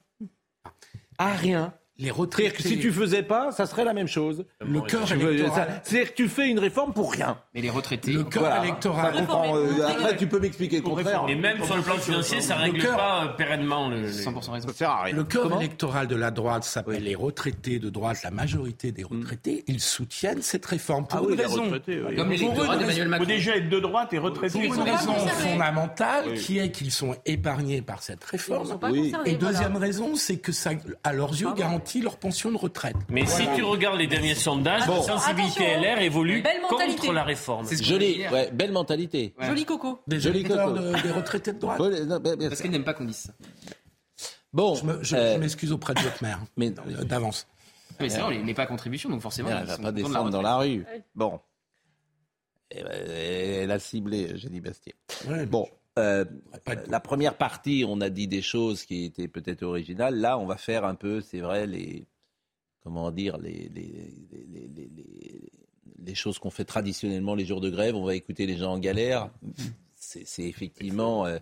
À rien les retraités. Que si tu faisais pas, ça serait la même chose. Le cœur électoral. C'est-à-dire que tu fais une réforme pour rien. Mais les retraités. Le cœur électoral. Euh, après, tu peux m'expliquer le contraire. Mais même sur le plan financier, ça ne règle pas euh, pérennement le. 100% raison. Ça sert à rien. Le cœur électoral de la droite s'appelle les retraités de droite. La majorité des mm. retraités, ils soutiennent cette réforme pour ah une raison. Comme l'électorat d'Emmanuel Macron. déjà être de droite et retraité. Pour une raison fondamentale qui est qu'ils sont épargnés par cette réforme. Et deuxième raison, c'est que ça, à leurs yeux, garantit leur pension de retraite. Mais si tu regardes les derniers sondages, la sensibilité LR évolue contre la réforme. Jolie, ouais, belle mentalité. Joli coco. Des, Joli coco. des retraités de droite. Parce qu'ils n'aiment pas qu'on dise ça. Bon, je euh, m'excuse auprès de votre mère, mais euh, d'avance. Mais c'est vrai, il n'est pas à contribution, donc forcément. Elle ne va pas descendre dans la rue. Bon. Elle a ciblé Jenny Bastier. bon. Euh, la première partie, on a dit des choses qui étaient peut-être originales. Là, on va faire un peu, c'est vrai, les, comment dire, les, les, choses qu'on fait traditionnellement les jours de grève. On va écouter les gens en galère. C'est effectivement. Euh,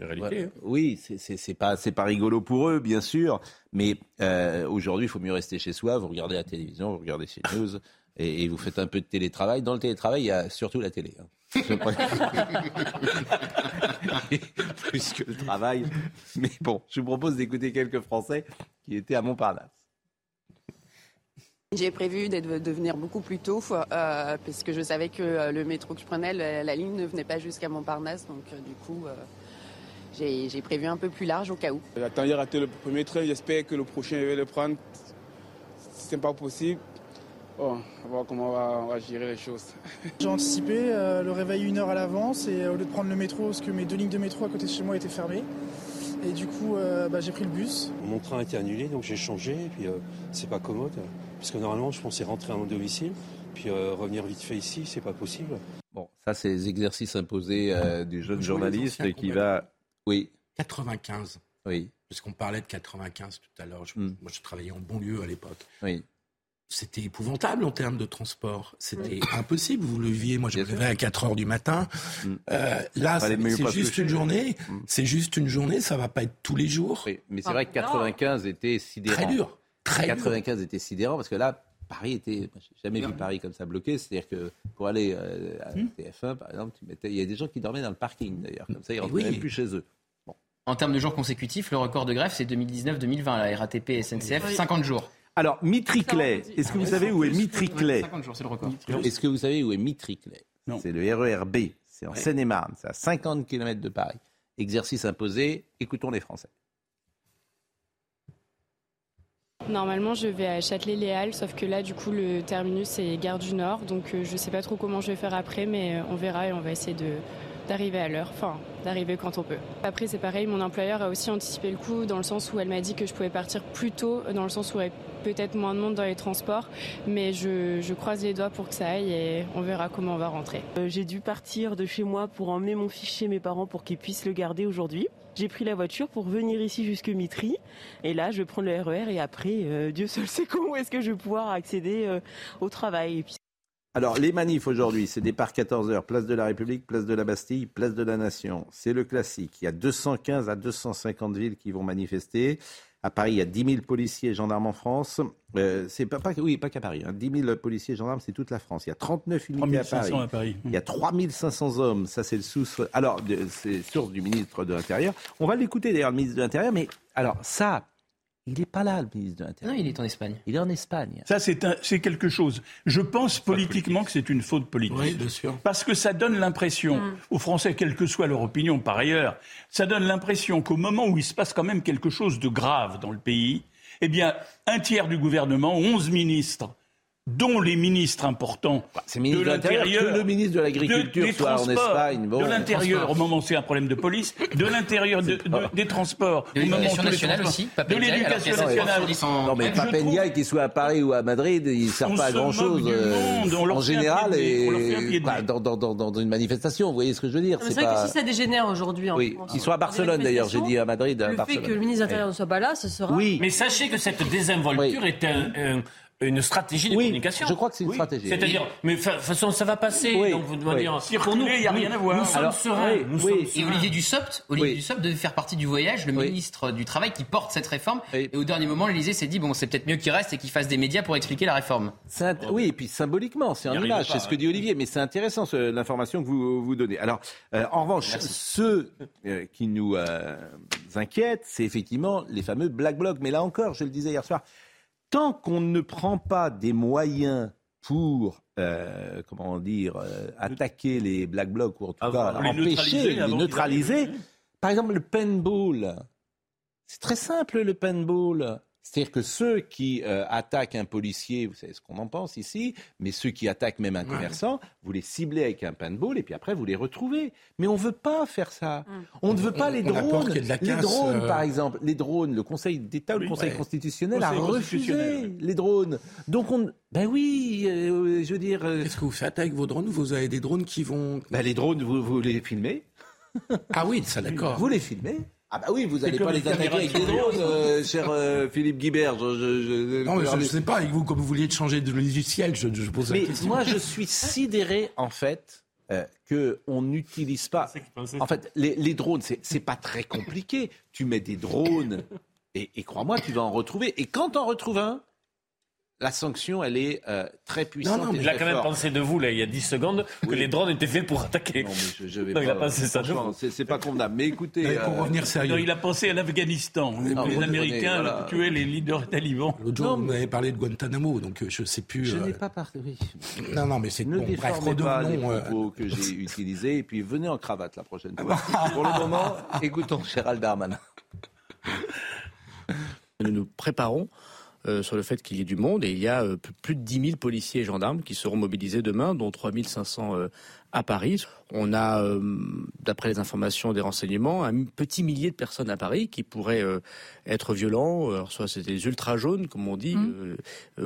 Réalité, Oui, c'est pas c'est pas rigolo pour eux, bien sûr, mais euh, aujourd'hui, il faut mieux rester chez soi. Vous regardez la télévision, vous regardez CNews et, et vous faites un peu de télétravail. Dans le télétravail, il y a surtout la télé. Hein. <laughs> <laughs> Plus que le travail. Mais bon, je vous propose d'écouter quelques Français qui étaient à Montparnasse. J'ai prévu de venir beaucoup plus tôt, euh, puisque je savais que euh, le métro que je prenais, la, ligne ne venait pas jusqu'à Montparnasse. Donc, euh, du coup, euh, j'ai prévu un peu plus large au cas où. J'attends a raté le premier train. J'espère que le prochain, je vais le prendre. Si ce n'est pas possible, Bon, on va voir comment on va, gérer les choses. <laughs> J'ai anticipé le réveil une heure à l'avance et au lieu de prendre le métro, parce que mes deux lignes de métro à côté de chez moi étaient fermées, et du coup bah, j'ai pris le bus. Mon train a été annulé donc j'ai changé et puis c'est pas commode. Parce que normalement, je pensais rentrer à mon domicile, puis euh, revenir vite fait ici, c'est pas possible. Bon, ça, c'est les exercices imposés euh, du jeune journaliste qui va. Oui. 95. Oui. Parce qu'on parlait de 95 tout à l'heure. Hmm. Moi, je travaillais en banlieue à l'époque. Oui. C'était épouvantable en termes de transport. C'était impossible. Vous le viviez. Moi, je me levais à 4 heures du matin. Hmm. Euh, là, c'est juste une journée. Hmm. C'est juste une journée. Ça va pas être tous les jours. Oui, mais c'est vrai que 95 était sidérant. Très dur. 95 était sidérant parce que là, Paris était. J'ai jamais vu Paris comme ça bloqué. C'est-à-dire que pour aller euh, à hmm. TF1, par exemple, tu mettais... il y a des gens qui dormaient dans le parking d'ailleurs. Comme ça, ils rentraient même plus chez eux. En termes de jours consécutifs, le record de grève, c'est 2019-2020, la RATP et SNCF, 50 jours. Alors, Mitriclet, est-ce que vous savez où est Mitriclet 50 jours, c'est le record. Est-ce que vous savez où est Mitriclet C'est le RERB. C'est en Seine-et-Marne. C'est à 50 km de Paris. Exercice imposé. Écoutons les Français. Normalement, je vais à Châtelet-Les Halles, sauf que là, du coup, le terminus est Gare du Nord. Donc, euh, je ne sais pas trop comment je vais faire après, mais euh, on verra et on va essayer de, d'arriver à l'heure, enfin d'arriver quand on peut. Après c'est pareil, mon employeur a aussi anticipé le coup dans le sens où elle m'a dit que je pouvais partir plus tôt, dans le sens où aurait peut-être moins de monde dans les transports, mais je, je, croise les doigts pour que ça aille et on verra comment on va rentrer. Euh, j'ai dû partir de chez moi pour emmener mon fils chez mes parents pour qu'ils puissent le garder aujourd'hui. J'ai pris la voiture pour venir ici jusque Mitry. Et là, je vais prendre le RER e et après, euh, Dieu seul sait comment est-ce que je vais pouvoir accéder euh, au travail. Alors, les manifs aujourd'hui, c'est départ 14h, place de la République, place de la Bastille, place de la Nation. C'est le classique. Il y a 215 à 250 villes qui vont manifester. À Paris, il y a 10 000 policiers et gendarmes en France. Euh, c'est pas, pas, oui, pas qu'à Paris. Hein. 10 000 policiers et gendarmes, c'est toute la France. Il y a 39 unités à Paris. à Paris. Il y a 3 500 hommes. Ça, c'est le sous. Alors, c'est source du ministre de l'Intérieur. On va l'écouter d'ailleurs, le ministre de l'Intérieur. Mais alors, ça, il n'est pas là, le ministre de l'Intérieur. Non, il est en Espagne. Il est en Espagne. Ça, c'est quelque chose. Je pense politiquement que c'est une faute politique. Oui, bien sûr. Parce que ça donne l'impression, mm. aux Français, quelle que soit leur opinion par ailleurs, ça donne l'impression qu'au moment où il se passe quand même quelque chose de grave dans le pays, eh bien, un tiers du gouvernement, 11 ministres, dont les ministres importants bah, de l'intérieur, le ministre de l'Agriculture soit en Espagne. de l'intérieur au moment où c'est un problème de police, de l'intérieur des transports, de l'éducation nationale aussi, de l'éducation nationale. Non mais Papendia, qu'il soit à Paris ou à Madrid, il ne sert pas à grand chose euh, en général et bah, dans, dans, dans, dans, une manifestation. Vous voyez ce que je veux dire C'est vrai que si ça dégénère aujourd'hui, oui, qu'il soit à Barcelone d'ailleurs, j'ai dit à Madrid. Le fait que le ministre de l'Intérieur ne soit pas là, ce sera. Oui, mais sachez que cette désinvolture est un une stratégie de communication. Je crois que c'est une stratégie. C'est-à-dire, mais de toute façon, ça va passer. Oui. Donc, vous devez dire, pour nous, il n'y a rien à voir. Nous sommes sereins. Nous sommes et Olivier Dussopt, Olivier Dussopt devait faire partie du voyage, le ministre du Travail qui porte cette réforme. Et au dernier moment, l'Élysée s'est dit, bon, c'est peut-être mieux qu'il reste et qu'il fasse des médias pour expliquer la réforme. Oui, et puis symboliquement, c'est un image, c'est ce que dit Olivier. Mais c'est intéressant, l'information que vous, vous donnez. Alors, euh, en revanche, ceux euh, qui nous euh, inquiètent, c'est effectivement les fameux black blocs. Mais là encore, je le disais hier soir, tant qu'on ne prend pas des moyens pour, euh, comment dire, euh, attaquer les black blocs ou en tout cas empêcher, les neutraliser, par exemple le paintball, c'est très simple le paintball. C'est-à-dire que ceux qui euh, attaquent un policier, vous savez ce qu'on en pense ici, mais ceux qui attaquent même un commerçant, vous les ciblez avec un paintball et puis après vous les retrouvez. Mais on ne veut pas faire ça. Mm. On ne veut pas les drones. les drones, euh, par exemple, les drones, le Conseil d'État ou le Conseil constitutionnel a refusé les drones. Donc on, ben oui, euh, je veux dire. Qu'est-ce que vous faites avec vos drones? Vous avez des drones qui vont. Ben les drones, vous, vous les filmez. ah oui, ça d'accord. Vous les filmez. Ah bah oui, vous n'allez pas les attaquer avec des drones, euh, cher euh, Philippe Guibert. Je, je, non, mais je ne sais pas, avec vous, comme vous vouliez changer de logiciel, je, je pose mais la question. Moi, je suis sidéré, en fait, euh, qu'on n'utilise pas. En fait, les, les drones, c'est pas très compliqué. Tu mets des drones et, et crois-moi, tu vas en retrouver. Et quand tu en retrouves un, la sanction, elle est euh, très puissante. Non, non, il a quand même pensé de vous, là, il y a 10 secondes, que les drones étaient faits pour attaquer. Non, mais je, vais pas, il a pensé ça. C'est pas condamnable. Mais écoutez. pour euh, revenir sérieux. il a pensé à l'Afghanistan. Les Américains tuaient les leaders talibans. L'autre jour, vous avez parlé de Guantanamo, donc euh, je ne sais plus. Je n'ai pas parlé. Non, non, mais c'est ne bon, bref, pas les propos que j'ai <laughs> utilisés, et puis venez en cravate la prochaine fois. <laughs> pour le moment, écoutons Gérald Darmanin. Nous nous préparons euh, sur le fait qu'il y ait du monde. Et il y a euh, plus de 10 000 policiers et gendarmes qui seront mobilisés demain, dont 3 500 euh, à Paris. On a, d'après les informations des renseignements, un petit millier de personnes à Paris qui pourraient être violents. Alors, soit c'est des ultra jaunes, comme on dit, mmh.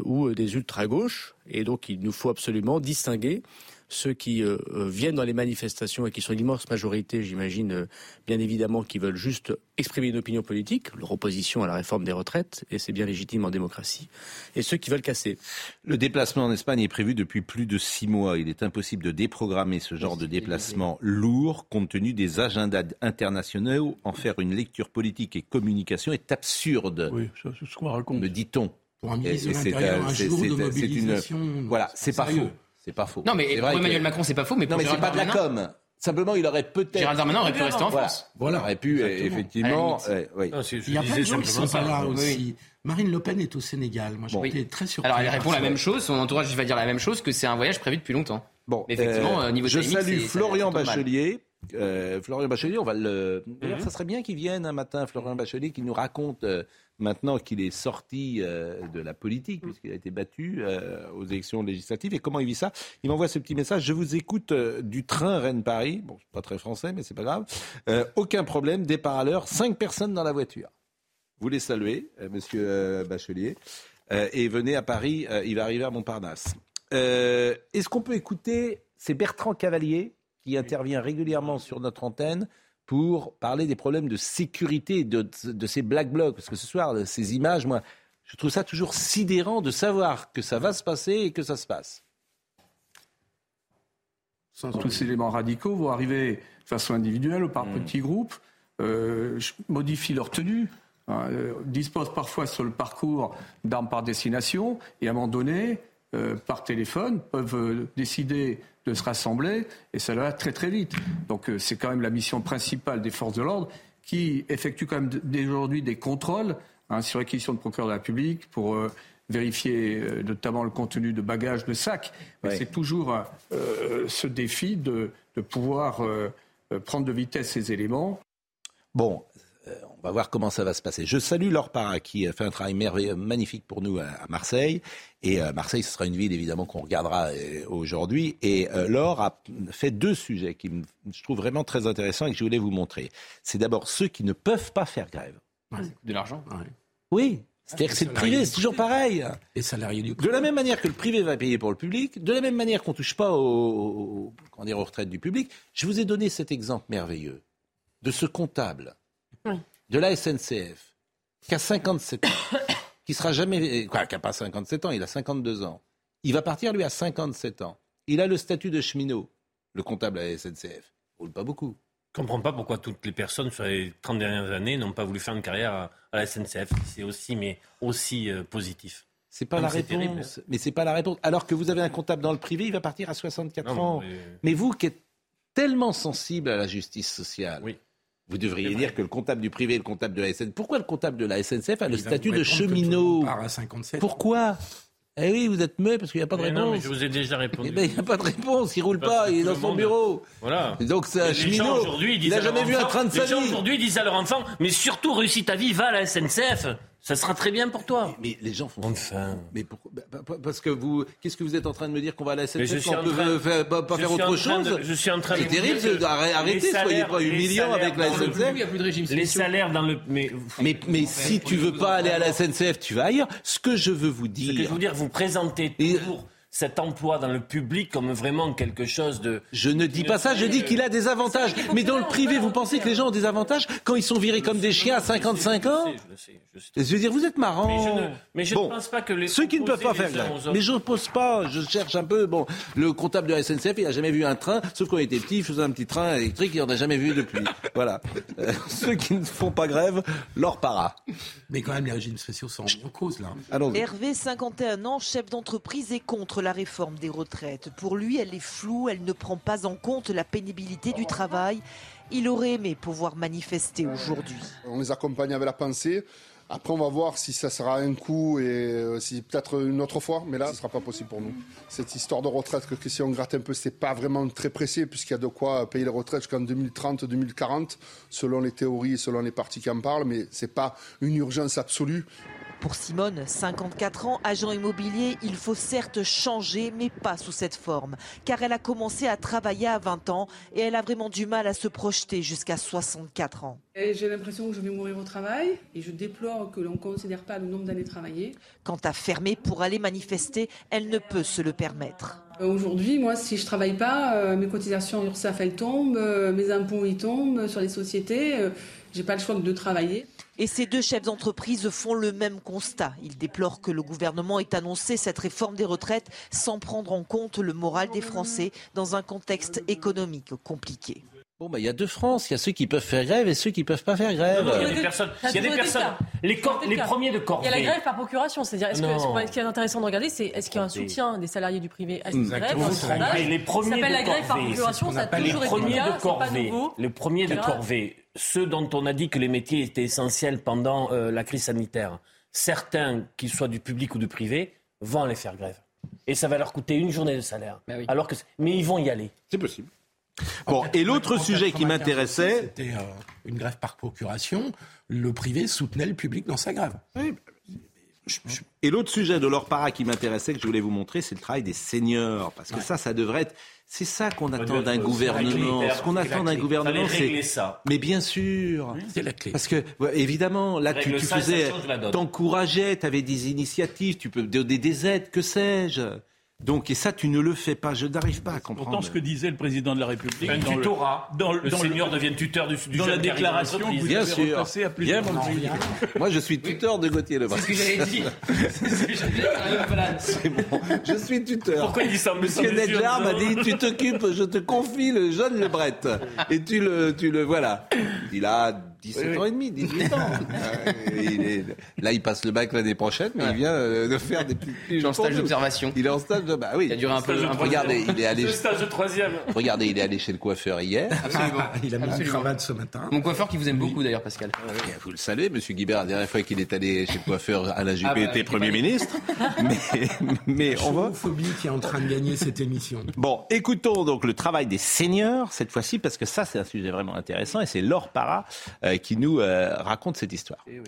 ou des ultra gauches. Et donc, il nous faut absolument distinguer ceux qui euh, euh, viennent dans les manifestations et qui sont l'immense majorité, j'imagine, euh, bien évidemment, qui veulent juste exprimer une opinion politique, leur opposition à la réforme des retraites, et c'est bien légitime en démocratie, et ceux qui veulent casser. Le déplacement en Espagne est prévu depuis plus de six mois. Il est impossible de déprogrammer ce genre de déplacement lourd compte tenu des agendas internationaux. En faire une lecture politique et communication est absurde. Oui, c'est ce qu'on raconte. Me dit-on. Pour un ministre de l'Intérieur, un jour de mobilisation... Voilà, c'est pas faux. C'est pas faux. Non, mais pour Emmanuel Macron, c'est pas faux. Mais non, mais c'est pas de la com. Simplement, il aurait peut-être. Gérald Darmanin aurait pu rester en France. Voilà. Il aurait pu, effectivement. oui. il y a plein de gens qui sont pas là aussi. Marine Le Pen est au Sénégal. Moi, j'étais très surpris. Alors, elle répond la même chose. Son entourage va dire la même chose que c'est un voyage prévu depuis longtemps. Bon, effectivement, euh, niveau Je salue Florian Bachelier. Euh, Florian Bachelier, on va le. D'ailleurs, mhm. ça serait bien qu'il vienne un matin, Florian Bachelier, qui nous raconte euh, maintenant qu'il est sorti euh, de la politique, puisqu'il a été battu euh, aux élections législatives, et comment il vit ça? Il m'envoie ce petit message. Je vous écoute euh, du train Rennes-Paris. Bon, pas très français, mais c'est pas grave. aucun problème, départ à l'heure, cinq personnes dans la voiture. Vous les saluez, monsieur Bachelier, et venez à Paris. il va arriver à Montparnasse. Est-ce qu'on peut écouter C'est Bertrand Cavalier qui intervient régulièrement sur notre antenne pour parler des problèmes de sécurité de, ces black blocs. Parce que ce soir, ces images, moi, je trouve ça toujours sidérant de savoir que ça va se passer et que ça se passe. Tous ces éléments radicaux vont arriver de façon individuelle ou par mmh. petits groupes, euh, modifient leur tenue, hein, euh, disposent parfois sur le parcours d'armes par destination, et à un moment donné, euh, par téléphone, peuvent euh, décider de se rassembler et ça va très très vite. Donc euh, c'est quand même la mission principale des forces de l'ordre qui effectuent quand même aujourd'hui des contrôles hein, sur l'acquisition de procureur de la République pour vérifier notamment le contenu de bagages, de sacs. C'est toujours ce défi de, de pouvoir prendre de vitesse ces éléments. Bon, on va voir comment ça va se passer. Je salue Laure Parra qui a fait un travail merveilleux, magnifique pour nous à, Marseille. Et euh, Marseille, ce sera une ville évidemment qu'on regardera euh, aujourd'hui. Et Laure a fait deux sujets qui je trouve vraiment très intéressants et que je voulais vous montrer. C'est d'abord ceux qui ne peuvent pas faire grève. De l'argent Oui, c'est-à-dire que c'est le privé, c'est toujours pareil. Les salariés du De la même manière que le privé va payer pour le public, de la même manière qu'on ne touche pas aux, aux retraites du public. Je vous ai donné cet exemple merveilleux de ce comptable de la SNCF, qui a 57 ans, <coughs> qui sera jamais. Quoi, qui n'a pas 57 ans, il a 52 ans. Il va partir, lui, à 57 ans. Il a le statut de cheminot, le comptable à la SNCF. Roule pas beaucoup. Je ne comprends pas pourquoi toutes les personnes sur les 30 dernières années n'ont pas voulu faire une carrière à, la SNCF. C'est aussi, mais aussi euh, positif. C'est pas la réponse. Mais c'est pas la réponse. Alors que vous avez un comptable dans le privé, il va partir à 64 ans. Mais... mais... vous qui êtes tellement sensible à la justice sociale, oui. Vous devriez dire que le comptable du privé et le comptable de la SNCF. Pourquoi le comptable de la SNCF a le statut de cheminot Pourquoi? Eh oui, vous êtes muet parce qu'il n'y a pas de réponse. Non, mais je vous ai déjà répondu. Eh ben, il n'y a pas de réponse, il roule pas, il est dans son bureau. Voilà. donc c'est un cheminot. Il n'a jamais vu un train de sa vie. Les gens aujourd'hui disent à leur enfant, mais surtout réussis ta vie, va à la SNCF. Ça sera très bien pour toi. Mais, les gens font. Enfin. Mais pourquoi bah, bah, Parce que vous. Qu'est-ce que vous êtes en train de me dire qu'on va à la SNCF On peut pas, faire autre chose Je suis en train de. C'est terrible. Arrêtez, soyez pas humiliant avec la SNCF. Il n'y a plus de régime Les salaires dans le. Mais, mais, mais si tu veux pas aller à la SNCF, tu vas ailleurs. Ce que je veux vous dire. Ce que je veux dire, vous présentez toujours cet emploi dans le public comme vraiment quelque chose de... Je ne dis pas ça, je dis qu'il a des avantages. Mais dans le privé, vous pensez que les gens ont des avantages quand ils sont virés comme des chiens à 55 ans je, veux dire, vous êtes marrant. Mais je ne, pense pas que les... Ceux qui ne peuvent pas faire grève. Mais je ne pose pas, je cherche un peu... Bon, le comptable de la SNCF, il n'a jamais vu un train, sauf quand il était petit, il faisait un petit train électrique, il n'en a jamais vu depuis. <laughs> Voilà. Euh, ceux qui ne font pas grève, leur para. Mais quand même, les régimes spéciaux sont en cause, là. Hervé, 51 ans, chef d'entreprise, est contre la réforme des retraites. Pour lui, elle est floue, elle ne prend pas en compte la pénibilité du travail. Il aurait aimé pouvoir manifester aujourd'hui. On les accompagne avec la pensée. Après, on va voir si ça sera un coup et euh, si peut-être une autre fois, mais là, ce ne sera pas possible pour nous. Cette histoire de retraite, que si on gratte un peu, ce n'est pas vraiment très précis, puisqu'il y a de quoi payer les retraites jusqu'en 2030-2040, selon les théories et selon les partis qui en parlent, mais ce n'est pas une urgence absolue. Pour Simone, 54 ans, agent immobilier, il faut certes changer, mais pas sous cette forme. Car elle a commencé à travailler à 20 ans et elle a vraiment du mal à se projeter jusqu'à 64 ans. J'ai l'impression que je vais mourir au travail et je déplore que l'on ne considère pas le nombre d'années travaillées. Quant à fermer pour aller manifester, elle ne peut se le permettre. Euh, aujourd'hui, moi, si je travaille pas, euh, mes cotisations URSAF, elles tombent, euh, mes impôts, ils tombent sur les sociétés. J'ai pas le choix que de travailler. Et ces deux chefs d'entreprise font le même constat. Ils déplorent que le gouvernement ait annoncé cette réforme des retraites sans prendre en compte le moral des Français dans un contexte économique compliqué. Bon, bah, il y a deux France. Il y a ceux qui peuvent faire grève et ceux qui peuvent pas faire grève. il y a des personnes. Il y a des personnes. Les, les premiers de corps. Il y a la grève par procuration. C'est-à-dire, est-ce que, ce qui est intéressant de regarder, c'est est-ce qu'il y a un soutien des salariés du privé à cette grève Les premiers de la grève par procuration. Ça a toujours été le cas. Les premiers de corvée ceux dont on a dit que les métiers étaient essentiels pendant euh, la crise sanitaire, certains, qu'ils soient du public ou du privé, vont aller faire grève. Et ça va leur coûter une journée de salaire. Mais, Alors que, mais ils vont y aller. C'est possible. Bon, et l'autre sujet qui m'intéressait. C'était euh, une grève par procuration. Le privé soutenait le public dans sa grève. Et l'autre sujet de leur para qui m'intéressait, que je voulais vous montrer, c'est le travail des seniors. Parce que ça, ça devrait être c'est ça qu'on attend d'un gouvernement. Ce qu'on attend d'un gouvernement, c'est. ça. Mais bien sûr. C'est la clé. Parce que, évidemment, là, tu, tu faisais. T'encourageais, tu avais des initiatives, tu peux donner des aides, que sais-je. Donc, et ça, tu ne le fais pas. Je n'arrive pas à comprendre. Pourtant, ce que disait le président de la République. Un tutorat. Dans, le senior devient tuteur du, du Dans la déclaration, vous bien sûr. À bien, Moi, je suis tuteur de Gauthier Lebras. C'est ce que j'avais dit. <laughs> C'est bon. Je suis tuteur. Pourquoi il dit ça Monsieur Nedjar m'a dit tu t'occupes, je te confie le jeune Lebret. Et tu le, tu le, voilà. Il a 17 ans et demi, 18 ans. <laughs> Euh, là, il passe le bac l'année prochaine, mais il vient euh, de faire des petits. en stage d'observation. Il est en stage de. Bah oui. Il a duré un peu. Regardez, il est allé. Le stage de troisième. <laughs> Regardez, il est allé chez le coiffeur hier. Absolument. il a mis une cravate ce matin. Mon coiffeur qui vous aime beaucoup d'ailleurs, Pascal. Ah vous le savez, Monsieur Guibert, la dernière fois qu'il est allé chez le coiffeur à la Juppé, ah bah, était Premier ministre. <laughs> mais, mais on va. phobie qui est en train de gagner cette émission. Bon, écoutons donc le travail des seniors cette fois-ci, parce que ça, c'est un sujet vraiment intéressant, et c'est Laure Para euh, qui nous raconte cette histoire. Eh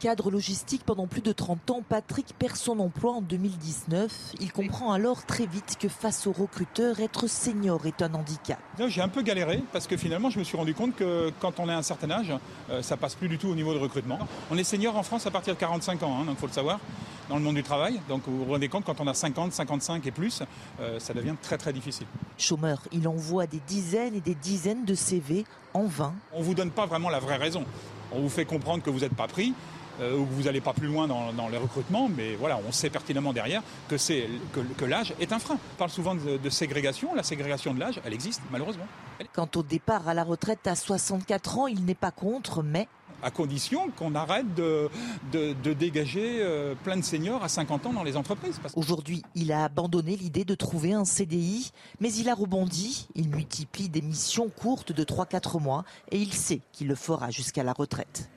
Cadre logistique pendant plus de 30 ans, Patrick perd son emploi en 2019. Il comprend alors très vite que face aux recruteurs, être senior est un handicap. J'ai un peu galéré parce que finalement je me suis rendu compte que quand on a un certain âge, euh, ça passe plus du tout au niveau de recrutement. On est senior en France à partir de 45 ans, hein, donc il faut le savoir, dans le monde du travail. Donc vous vous rendez compte, quand on a 50, 55 et plus, euh, ça devient très très difficile. Chômeur, il envoie des dizaines et des dizaines de CV en vain. On ne vous donne pas vraiment la vraie raison. On vous fait comprendre que vous n'êtes pas pris, euh, ou que vous n'allez pas plus loin dans, les recrutements, mais voilà, on sait pertinemment derrière que, c'est, que, l'âge est un frein. On parle souvent de, ségrégation, la ségrégation de l'âge, elle existe malheureusement. Quant au départ à la retraite à 64 ans, il n'est pas contre, mais à condition qu'on arrête de, de, dégager euh, plein de seniors à 50 ans dans les entreprises. Aujourd'hui, il a abandonné l'idée de trouver un CDI, mais il a rebondi. Il multiplie des missions courtes de 3-4 mois et il sait qu'il le fera jusqu'à la retraite.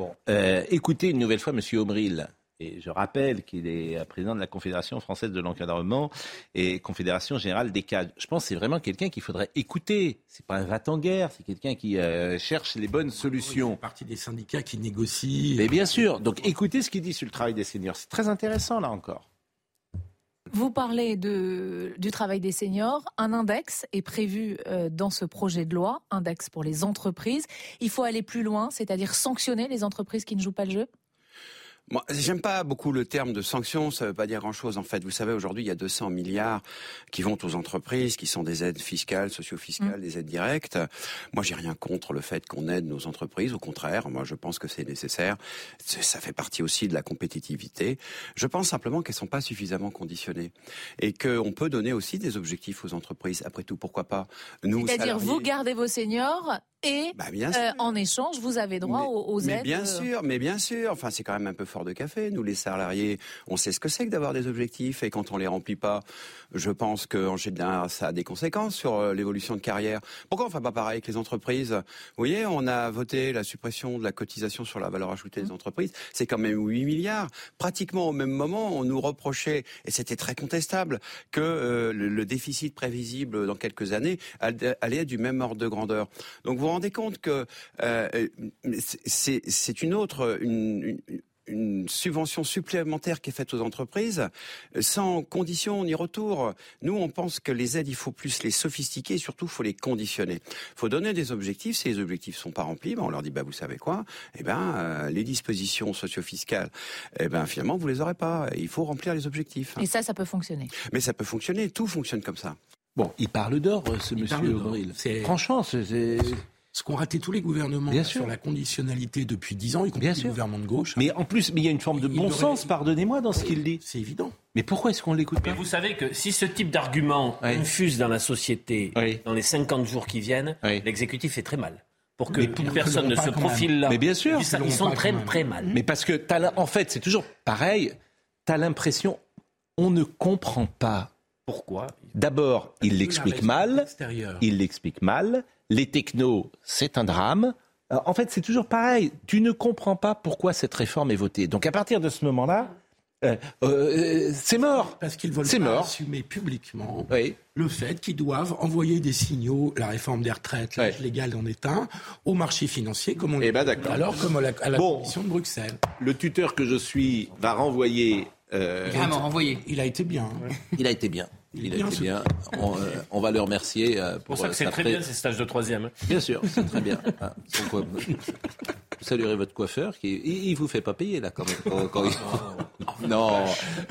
Bon, euh, écoutez une nouvelle fois M. Omril. Et je rappelle qu'il est président de la Confédération française de l'encadrement et Confédération générale des cadres. Je pense que c'est vraiment quelqu'un qu'il faudrait écouter. C'est pas un va-t-en-guerre, c'est quelqu'un qui euh, cherche les bonnes solutions. C'est partie des syndicats qui négocient. Mais bien sûr. Donc écoutez ce qu'il dit sur le travail des seniors. C'est très intéressant là encore. Vous parlez de, du travail des seniors. Un index est prévu euh, dans ce projet de loi, index pour les entreprises. Il faut aller plus loin, c'est-à-dire sanctionner les entreprises qui ne jouent pas le jeu? Moi, j'aime pas beaucoup le terme de sanction, ça veut pas dire grand-chose. En fait, vous savez, aujourd'hui, il y a 200 milliards qui vont aux entreprises, qui sont des aides fiscales, socio-fiscales, mm. des aides directes. Moi, j'ai rien contre le fait qu'on aide nos entreprises. Au contraire, moi, je pense que c'est nécessaire. Ça fait partie aussi de la compétitivité. Je pense simplement qu'elles sont pas suffisamment conditionnées et qu'on peut donner aussi des objectifs aux entreprises. Après tout, pourquoi pas Nous, c'est-à-dire vous gardez vos seniors et bah, euh, en échange, vous avez droit aux, aides. Mais bien euh, sûr, mais bien sûr. Enfin, c'est quand même un peu fort de café. Nous, les salariés, on sait ce que c'est que d'avoir des objectifs et quand on les remplit pas, je pense que général, ça a des conséquences sur euh, l'évolution de carrière. Pourquoi on fait pas pareil avec les entreprises? Vous voyez, on a voté la suppression de la cotisation sur la valeur ajoutée des mmh. entreprises. C'est quand même 8 milliards. Pratiquement au même moment, on nous reprochait, et c'était très contestable, que le, déficit prévisible dans quelques années allait être du même ordre de grandeur. Donc vous vous rendez compte que euh, c'est une autre, une, une subvention supplémentaire qui est faite aux entreprises sans condition ni retour. Nous, on pense que les aides, il faut plus les sophistiquer et surtout, il faut les conditionner. Il faut donner des objectifs. Si les objectifs sont pas remplis, ben on leur dit, bah, vous savez quoi? Eh ben, euh, les dispositions socio-fiscales, eh ben, finalement, vous les aurez pas. Il faut remplir les objectifs. Et ça, ça peut fonctionner. Mais ça peut fonctionner. Tout fonctionne comme ça. Bon, il parle d'or, ce monsieur Avril. Franchement, c'est ce qu'ont raté tous les gouvernements sur la conditionnalité depuis dix ans, y compris les gouvernements de gauche. Mais en plus, il y a une forme de bon sens, pardonnez-moi, dans ce qu'il dit. C'est évident. Mais pourquoi est-ce qu'on l'écoute pas Vous savez que si ce type d'argument infuse dans la société dans les 50 jours qui viennent, l'exécutif est très mal pour que personne ne se profile là. Mais bien sûr, ils, sont très très mal. Mais parce que en fait, c'est toujours pareil. Tu as l'impression on ne comprend pas. Pourquoi? D'abord, il l'explique mal. Il l'explique mal les technos, c'est un drame. Euh, en fait, c'est toujours pareil. Tu ne comprends pas pourquoi cette réforme est votée. Donc à partir de ce moment-là, euh, euh, c'est mort. Parce qu'ils veulent pas assumer publiquement le fait qu'ils doivent envoyer des signaux, la réforme des retraites, l'âge légal en est un, au marché financier, comme on eh ben, alors comme à la, à Commission de Bruxelles. Le tuteur que je suis va renvoyer. Vraiment renvoyer. Il a été bien. Il a été bien. Il a été bien. On, euh, on, va le remercier euh, pour, pour ça que c'est très bien ces stages de troisième. Bien sûr, c'est très bien. <laughs> Ah, vous saluerez votre coiffeur qui il, vous fait pas payer là quand même. Quand, <laughs> Non,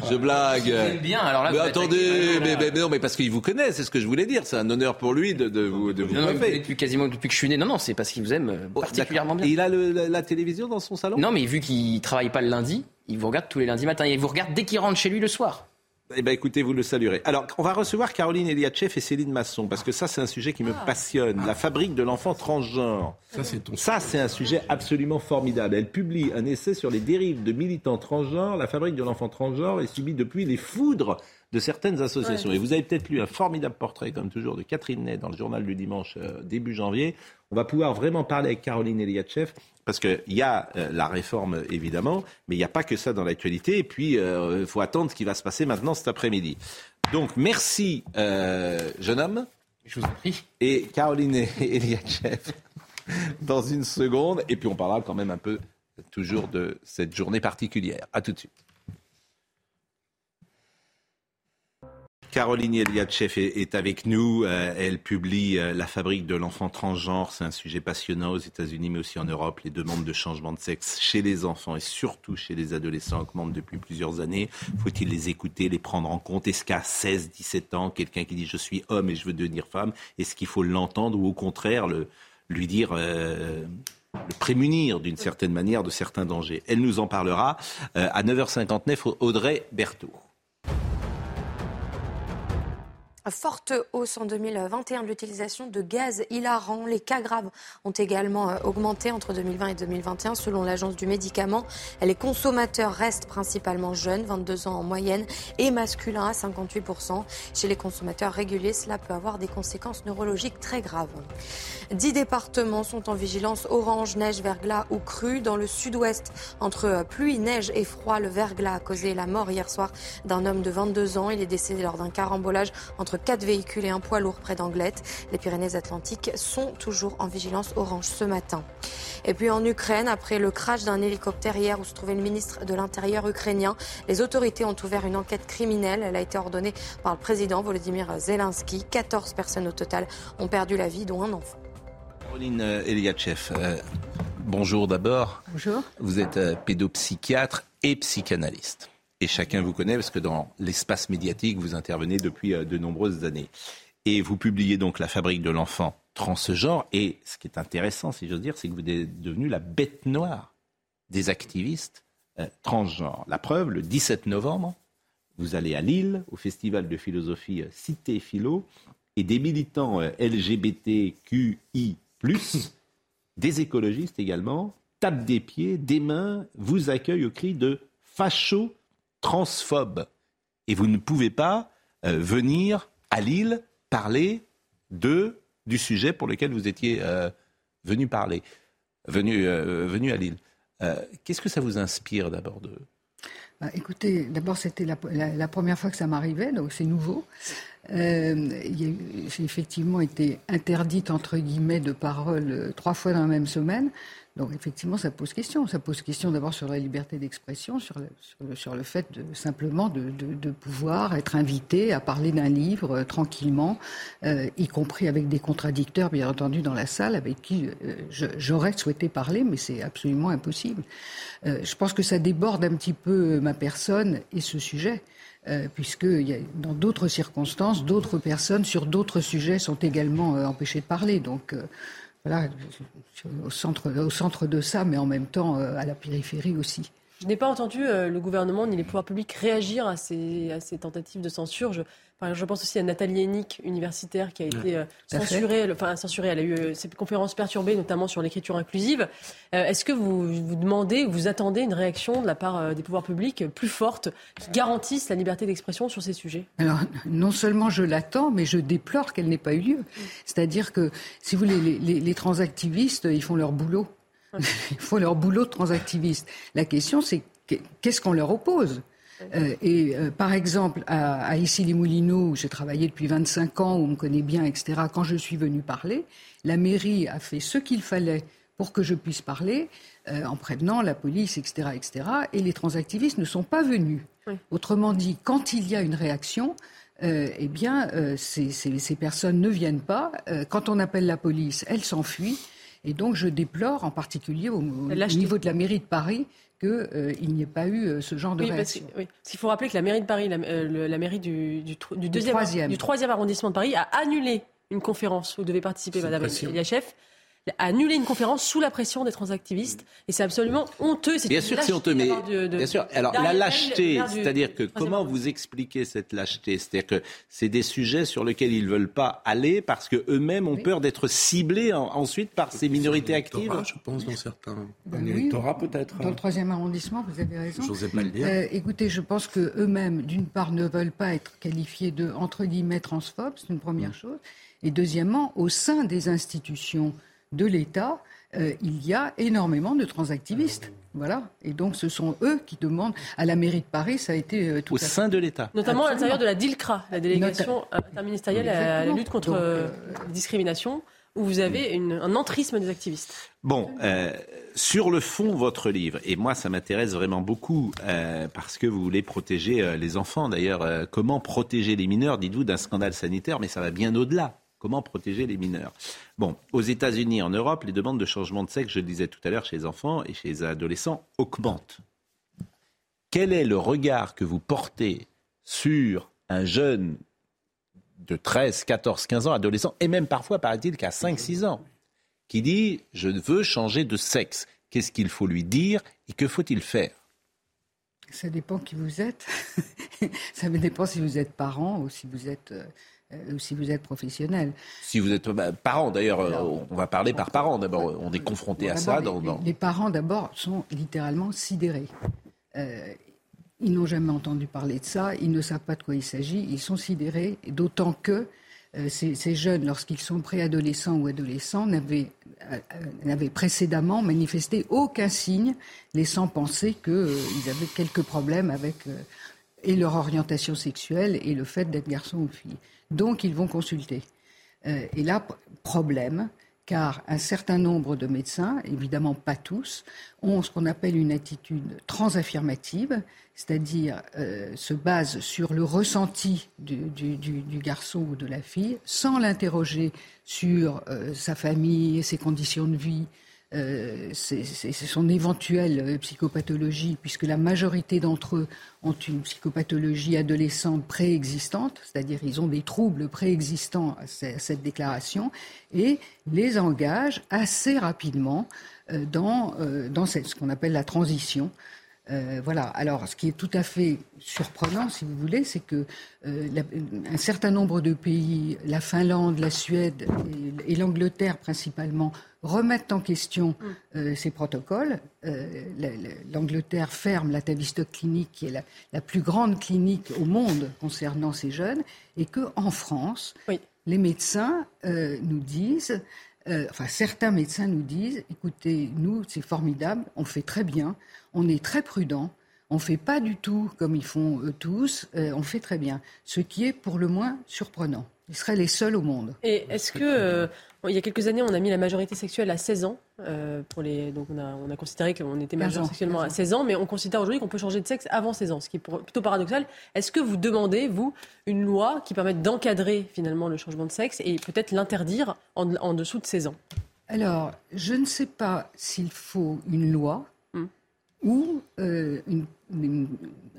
je blague. bien. Alors là, mais attendez, mais, mais, non, mais parce qu'il vous connaît, c'est ce que je voulais dire. C'est un honneur pour lui de, de vous de vous non, depuis quasiment depuis que je suis né. Non, non, c'est parce qu'il vous aime euh, oh, particulièrement bien. il a le, la, télévision dans son salon? Non, mais vu qu'il travaille pas le lundi, il vous regarde tous les lundis matin. Il vous regarde dès qu'il rentre chez lui le soir. Eh bien, écoutez, vous le saluerez. Alors, on va recevoir Caroline Eliachev et Céline Masson, parce que ça, c'est un sujet qui me ah. passionne. La fabrique de l'enfant transgenre. Ça, c'est Ça, c'est un sujet absolument formidable. Elle publie un essai sur les dérives de militants transgenres. La fabrique de l'enfant transgenre est subie depuis les foudres de certaines associations. Et vous avez peut-être lu un formidable portrait, comme toujours, de Catherine Ney dans le journal du dimanche euh, début janvier. On va pouvoir vraiment parler avec Caroline Eliachev parce qu'il y a euh, la réforme, évidemment, mais il n'y a pas que ça dans l'actualité. Et puis, il euh, faut attendre ce qui va se passer maintenant cet après-midi. Donc, merci, euh, jeune homme. Je vous en prie. Et Caroline <laughs> Eliachev, dans une seconde. Et puis, on parlera quand même un peu, toujours, de cette journée particulière. À tout de suite. Caroline Eliatchev est, avec nous. Euh, elle publie euh, La fabrique de l'enfant transgenre. C'est un sujet passionnant aux États-Unis, mais aussi en Europe. Les demandes de changement de sexe chez les enfants et surtout chez les adolescents augmentent depuis plusieurs années. Faut-il les écouter, les prendre en compte? Est-ce qu'à 16, 17 ans, quelqu'un qui dit je suis homme et je veux devenir femme, est-ce qu'il faut l'entendre ou au contraire le, lui dire... Euh, le prémunir d'une certaine manière de certains dangers? Elle nous en parlera à 9h59, Audrey Berthaud. Forte hausse en 2021 de l'utilisation de gaz hilarant. Les cas graves ont également euh, augmenté entre 2020 et 2021 selon l'agence du médicament. Les consommateurs restent principalement jeunes, 22 ans en moyenne, et masculins à 58%. Chez les consommateurs réguliers, cela peut avoir des conséquences neurologiques très graves. Dix départements sont en vigilance orange, neige, verglas ou crue. Dans le sud-ouest, entre euh, pluie, neige et froid, le verglas a causé la mort hier soir d'un homme de 22 ans. Il est décédé lors d'un carambolage entre quatre véhicules et un poids lourd près d'Anglette. Les Pyrénées-Atlantiques sont toujours en vigilance orange ce matin. Et puis en Ukraine, après le crash d'un hélicoptère hier où se trouvait le ministre de l'Intérieur ukrainien, les autorités ont ouvert une enquête criminelle. Elle a été ordonnée par le président Volodymyr Zelensky. 14 personnes au total ont perdu la vie, dont un enfant. Caroline Eliachev, euh, bonjour d'abord. Bonjour. Vous êtes euh, pédopsychiatre et psychanalyste. Et chacun vous connaît parce que dans l'espace médiatique, vous intervenez depuis euh, de nombreuses années. Et vous publiez donc La fabrique de l'enfant transgenre. Et ce qui est intéressant, si j'ose dire, c'est que vous êtes devenu la bête noire des activistes euh, transgenres. La preuve, le 17 novembre, vous allez à Lille, au festival de philosophie Cité Philo, et des militants LGBTQI, <laughs> des écologistes également, tapent des pieds, des mains, vous accueillent au cri de facho transphobe. Et vous ne pouvez pas euh, venir à Lille parler de, du sujet pour lequel vous étiez euh, venu parler, venu, euh, venu à Lille. Qu'est-ce que ça vous inspire d'abord de, bah, écoutez, d'abord c'était la, première fois que ça m'arrivait, donc c'est nouveau. J'ai effectivement été interdite entre guillemets de parole trois fois dans la même semaine. Donc effectivement, ça pose question. Ça pose question d'abord sur la liberté d'expression, sur le, sur, le, fait simplement de, de, pouvoir être invité à parler d'un livre euh, tranquillement, euh, y compris avec des contradicteurs, bien entendu, dans la salle, avec qui euh, j'aurais souhaité parler, mais c'est absolument impossible. je pense que ça déborde un petit peu ma personne et ce sujet. puisque dans d'autres circonstances, d'autres personnes sur d'autres sujets sont également empêchées de parler. Donc, voilà, au centre, au centre de ça, mais en même temps euh, à la périphérie aussi. Je n'ai pas entendu euh, le gouvernement ni les pouvoirs publics réagir à ces, à ces tentatives de censure. Je, je pense aussi à Nathalie Hennick, universitaire, qui a été euh, censurée, enfin censurée. Elle a eu euh, cette conférence perturbée, notamment sur l'écriture inclusive. Euh, est-ce que vous vous demandez ou vous attendez une réaction de la part des pouvoirs publics plus forte qui garantisse la liberté d'expression sur ces sujets? Alors, non seulement je l'attends, mais je déplore qu'elle n'ait pas eu lieu. C'est-à-dire que, si vous voulez, les, les, les transactivistes, ils font leur boulot. <laughs> Ils font leur boulot de transactivistes. La question, c'est qu'est-ce qu'on leur oppose? Euh, et euh, par exemple, à, à Issy-les-Moulineaux, où j'ai travaillé depuis 25 ans, où on me connaît bien, etc., quand je suis venue parler, la mairie a fait ce qu'il fallait pour que je puisse parler, euh, en prévenant la police, etc., etc., et les transactivistes ne sont pas venus. Autrement dit, quand il y a une réaction, eh bien, ces, ces, ces, personnes ne viennent pas. quand on appelle la police, elles s'enfuient. Et donc, je déplore, en particulier au, niveau de la mairie de Paris, qu'il euh, n'y ait pas eu euh, ce genre de oui, réaction. Parce, qu'il faut rappeler que la mairie de Paris, la, euh, mairie du, du, deuxième, du troisième arrondissement de Paris, a annulé une conférence où devait participer Madame Eliachef a annulé une conférence sous la pression des transactivistes. Et c'est absolument honteux. Bien sûr, c'est honteux, mais bien sûr. Alors la lâcheté, c'est-à-dire que comment vous expliquez cette lâcheté? C'est-à-dire que c'est des sujets sur lesquels ils veulent pas aller parce que eux-mêmes ont peur d'être ciblés ensuite par ces minorités actives. Je pense dans certains ben peut-être. Dans le troisième arrondissement, vous avez raison. pas le dire. Euh, écoutez, je pense que eux-mêmes, d'une part, ne veulent pas être qualifiés de entre guillemets transphobes, c'est une première mm. chose. Et deuxièmement, au sein des institutions de l'État, euh, il y a énormément de transactivistes. Voilà. Et donc, ce sont eux qui demandent. À la mairie de Paris, ça a été euh, tout Au sein de l'État. Notamment à l'intérieur de la DILCRA, la délégation interministérielle à la lutte contre euh, la discrimination, où vous avez un entrisme des activistes. Bon, sur le fond, votre livre, et moi, ça m'intéresse vraiment beaucoup, parce que vous voulez protéger les enfants. D'ailleurs, comment protéger les mineurs, dites-vous, d'un scandale sanitaire, mais ça va bien au-delà. Comment protéger les mineurs? Bon, aux États-Unis, en Europe, les demandes de changement de sexe, je le disais tout à l'heure, chez les enfants et chez les adolescents, augmentent. Quel est le regard que vous portez sur un jeune de 13, 14, 15 ans, adolescent, et même parfois, paraît-il, qu'à 5, 6 ans, qui dit Je veux changer de sexe Qu'est-ce qu'il faut lui dire et que faut-il faire? Ça dépend qui vous êtes. <laughs> Ça dépend si vous êtes parent ou si vous êtes euh, si vous êtes professionnel. Si vous êtes bah, parent, d'ailleurs, euh, on va parler par parent. D'abord, on est confronté à ça. Les, parents, d'abord, sont littéralement sidérés. Euh, ils n'ont jamais entendu parler de ça, ils ne savent pas de quoi il s'agit, ils sont sidérés, d'autant que ces, jeunes, lorsqu'ils sont préadolescents ou adolescents, n'avaient précédemment manifesté aucun signe laissant penser qu'ils avaient quelques problèmes avec et leur orientation sexuelle et le fait d'être garçon ou fille. Donc ils vont consulter. Euh, et là, problème, car un certain nombre de médecins, évidemment pas tous, ont ce qu'on appelle une attitude transaffirmative, c'est-à-dire euh, se basent sur le ressenti du, garçon ou de la fille, sans l'interroger sur euh, sa famille, ses conditions de vie, euh, c'est son éventuelle euh, psychopathologie, puisque la majorité d'entre eux ont une psychopathologie adolescente préexistante, c'est-à-dire ils ont des troubles préexistants à cette déclaration, et les engagent assez rapidement euh, dans, dans ce qu'on appelle la transition. Euh, voilà. Alors, ce qui est tout à fait surprenant, si vous voulez, c'est que euh, un certain nombre de pays, la Finlande, la Suède et, l'Angleterre principalement, remettent en question mm. euh, ces protocoles. L'Angleterre ferme la Tavistock Clinique, qui est la, plus grande clinique au monde concernant ces jeunes, et que en France, les médecins nous disent enfin certains médecins nous disent, écoutez, nous, c'est formidable, on fait très bien, on est très prudent, on ne fait pas du tout comme ils font eux tous, euh, on fait très bien. Ce qui est pour le moins surprenant. Ils seraient les seuls au monde. Et est-ce que, euh, il y a quelques années, on a mis la majorité sexuelle à 16 ans euh, pour les, Donc on a, on a considéré qu'on était majeur sexuellement à 16 ans, mais on considère aujourd'hui qu'on peut changer de sexe avant 16 ans, ce qui est plutôt paradoxal. Est-ce que vous demandez, vous, une loi qui permette d'encadrer finalement le changement de sexe et peut-être l'interdire en, en dessous de 16 ans? Alors, je ne sais pas s'il faut une loi ou euh,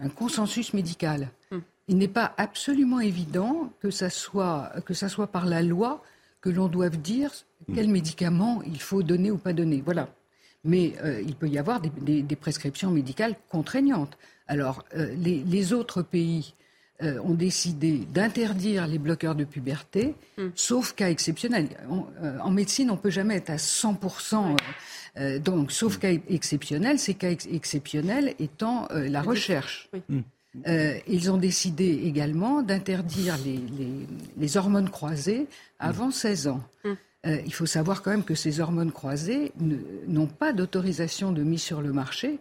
un consensus médical. Hmm. Il n'est pas absolument évident que ça soit, que ça soit par la loi que l'on doive dire hmm. quel médicament il faut donner ou pas donner. Voilà. Mais euh, il peut y avoir des, prescriptions médicales contraignantes. Alors, euh, les, autres pays ont décidé d'interdire les bloqueurs de puberté, hmm. sauf cas exceptionnel. en médecine, on ne peut jamais être à 100% euh, donc, sauf cas exceptionnel, ces cas exceptionnels étant euh, la recherche. Mm. Euh, ils ont décidé également d'interdire les, hormones croisées avant 16 ans. Mm. il faut savoir quand même que ces hormones croisées n'ont pas d'autorisation de mise sur le marché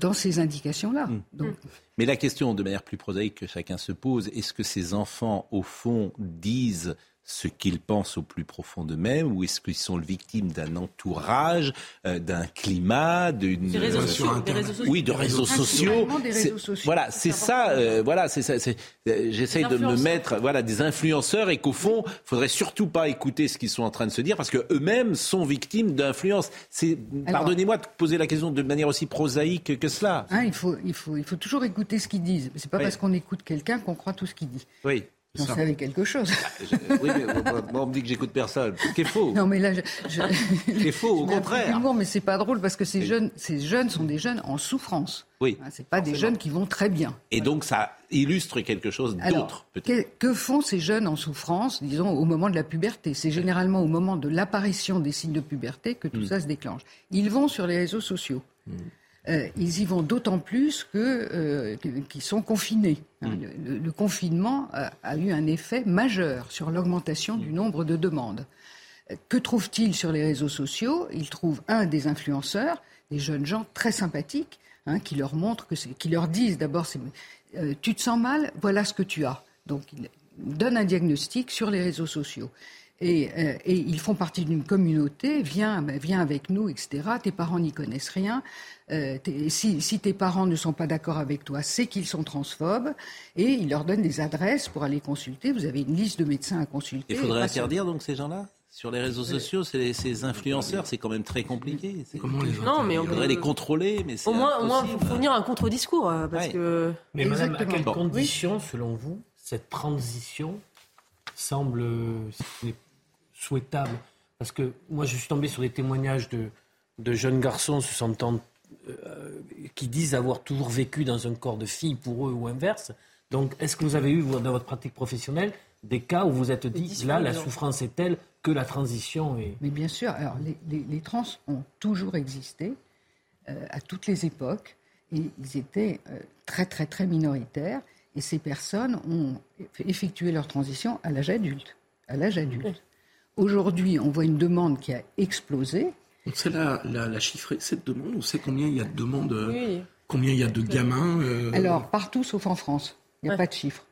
dans ces indications-là. Mm. Mais la question, de manière plus prosaïque que chacun se pose, est-ce que ces enfants, au fond, disent ce qu'ils pensent au plus profond d'eux-mêmes ou est-ce qu'ils sont victimes d'un entourage, euh, d'un climat, d'une des réseaux, sociaux, oui, de réseaux sociaux. Voilà, c'est ça. Euh, voilà, c'est ça. Euh, j'essaye de me mettre, voilà, des influenceurs et qu'au fond, il faudrait surtout pas écouter ce qu'ils sont en train de se dire parce que eux-mêmes sont victimes d'influence. C'est, pardonnez-moi de poser la question de manière aussi prosaïque que cela. Hein, il faut, il faut, il faut toujours écouter ce qu'ils disent. C'est pas parce qu'on écoute quelqu'un qu'on croit tout ce qu'il dit. Oui. Vous savez quelque chose. Ah, oui, mais moi, on me dit que j'écoute personne. Ce qui est faux? Non, mais là, je, je... faux, au contraire. mais c'est pas drôle parce que ces jeunes, ces jeunes sont des jeunes en souffrance. Oui. Hein, c'est pas des jeunes qui vont très bien. Et donc, ça illustre quelque chose d'autre. Que, que font ces jeunes en souffrance, disons, au moment de la puberté? C'est généralement au moment de l'apparition des signes de puberté que tout hmm. ça se déclenche. Ils vont sur les réseaux sociaux. Hmm. Euh, ils y vont d'autant plus que euh, qu'ils sont confinés. Hein, mm. Le, confinement a, eu un effet majeur sur l'augmentation du nombre de demandes. Que trouvent-ils sur les réseaux sociaux? Ils trouvent un des influenceurs, des jeunes gens très sympathiques, hein, qui leur montrent que qui leur disent d'abord euh, tu te sens mal, voilà ce que tu as. Donc ils donnent un diagnostic sur les réseaux sociaux. Et, ils font partie d'une communauté, viens, ben, viens avec nous, etc. Tes parents n'y connaissent rien. Euh, si, tes parents ne sont pas d'accord avec toi, c'est qu'ils sont transphobes, et ils leur donnent des adresses pour aller consulter. Vous avez une liste de médecins à consulter. Il faudrait interdire donc ces gens-là? Sur les réseaux sociaux, ces influenceurs, c'est quand même très compliqué. Comment les non, mais on faudrait les contrôler, mais au moins, au moins, faut fournir un contre-discours, euh, que. Mais madame, à quelles conditions, selon vous, cette transition semble souhaitable Parce que moi, je suis tombé sur des témoignages de, de jeunes garçons se sentant euh, qui disent avoir toujours vécu dans un corps de fille pour eux ou inverse. Donc, est-ce que vous avez eu, dans votre pratique professionnelle, des cas où vous êtes dit, là, la souffrance est telle que la transition est... Mais bien sûr, alors les, trans ont toujours existé, euh, à toutes les époques, et ils étaient euh, très, très, très minoritaires, et ces personnes ont effectué leur transition à l'âge adulte. À l'âge adulte. Aujourd'hui, on voit une demande qui a explosé, on sait la, la, chiffrer, cette demande On sait combien il y a de demandes euh, Combien il y a de gamins euh, Alors, partout sauf en France. Il n'y a pas de chiffres.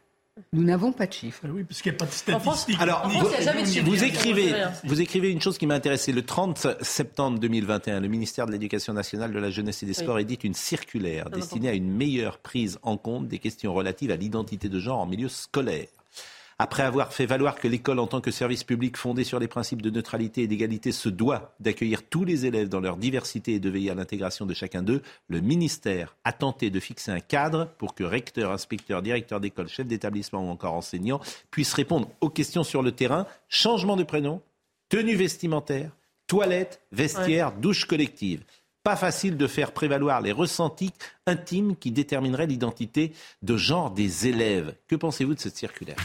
Nous n'avons pas de chiffres. Ah oui, parce qu'il n'y a pas de statistiques. Alors, vous, écrivez, vous écrivez une chose qui m'a intéressé. Le 30 septembre 2021, le ministère de l'Éducation nationale, de la jeunesse et des sports édite une circulaire destinée à une meilleure prise en compte des questions relatives à l'identité de genre en milieu scolaire. Après avoir fait valoir que l'école en tant que service public fondé sur les principes de neutralité et d'égalité se doit d'accueillir tous les élèves dans leur diversité et de veiller à l'intégration de chacun d'eux, le ministère a tenté de fixer un cadre pour que recteurs, inspecteurs, directeurs d'école, chefs d'établissement ou encore enseignants puissent répondre aux questions sur le terrain, changement de prénom, tenue vestimentaire, toilettes, vestiaires, douche collective pas facile de faire prévaloir les ressentis intimes qui détermineraient l'identité de genre des élèves. Que pensez-vous de cette circulaire?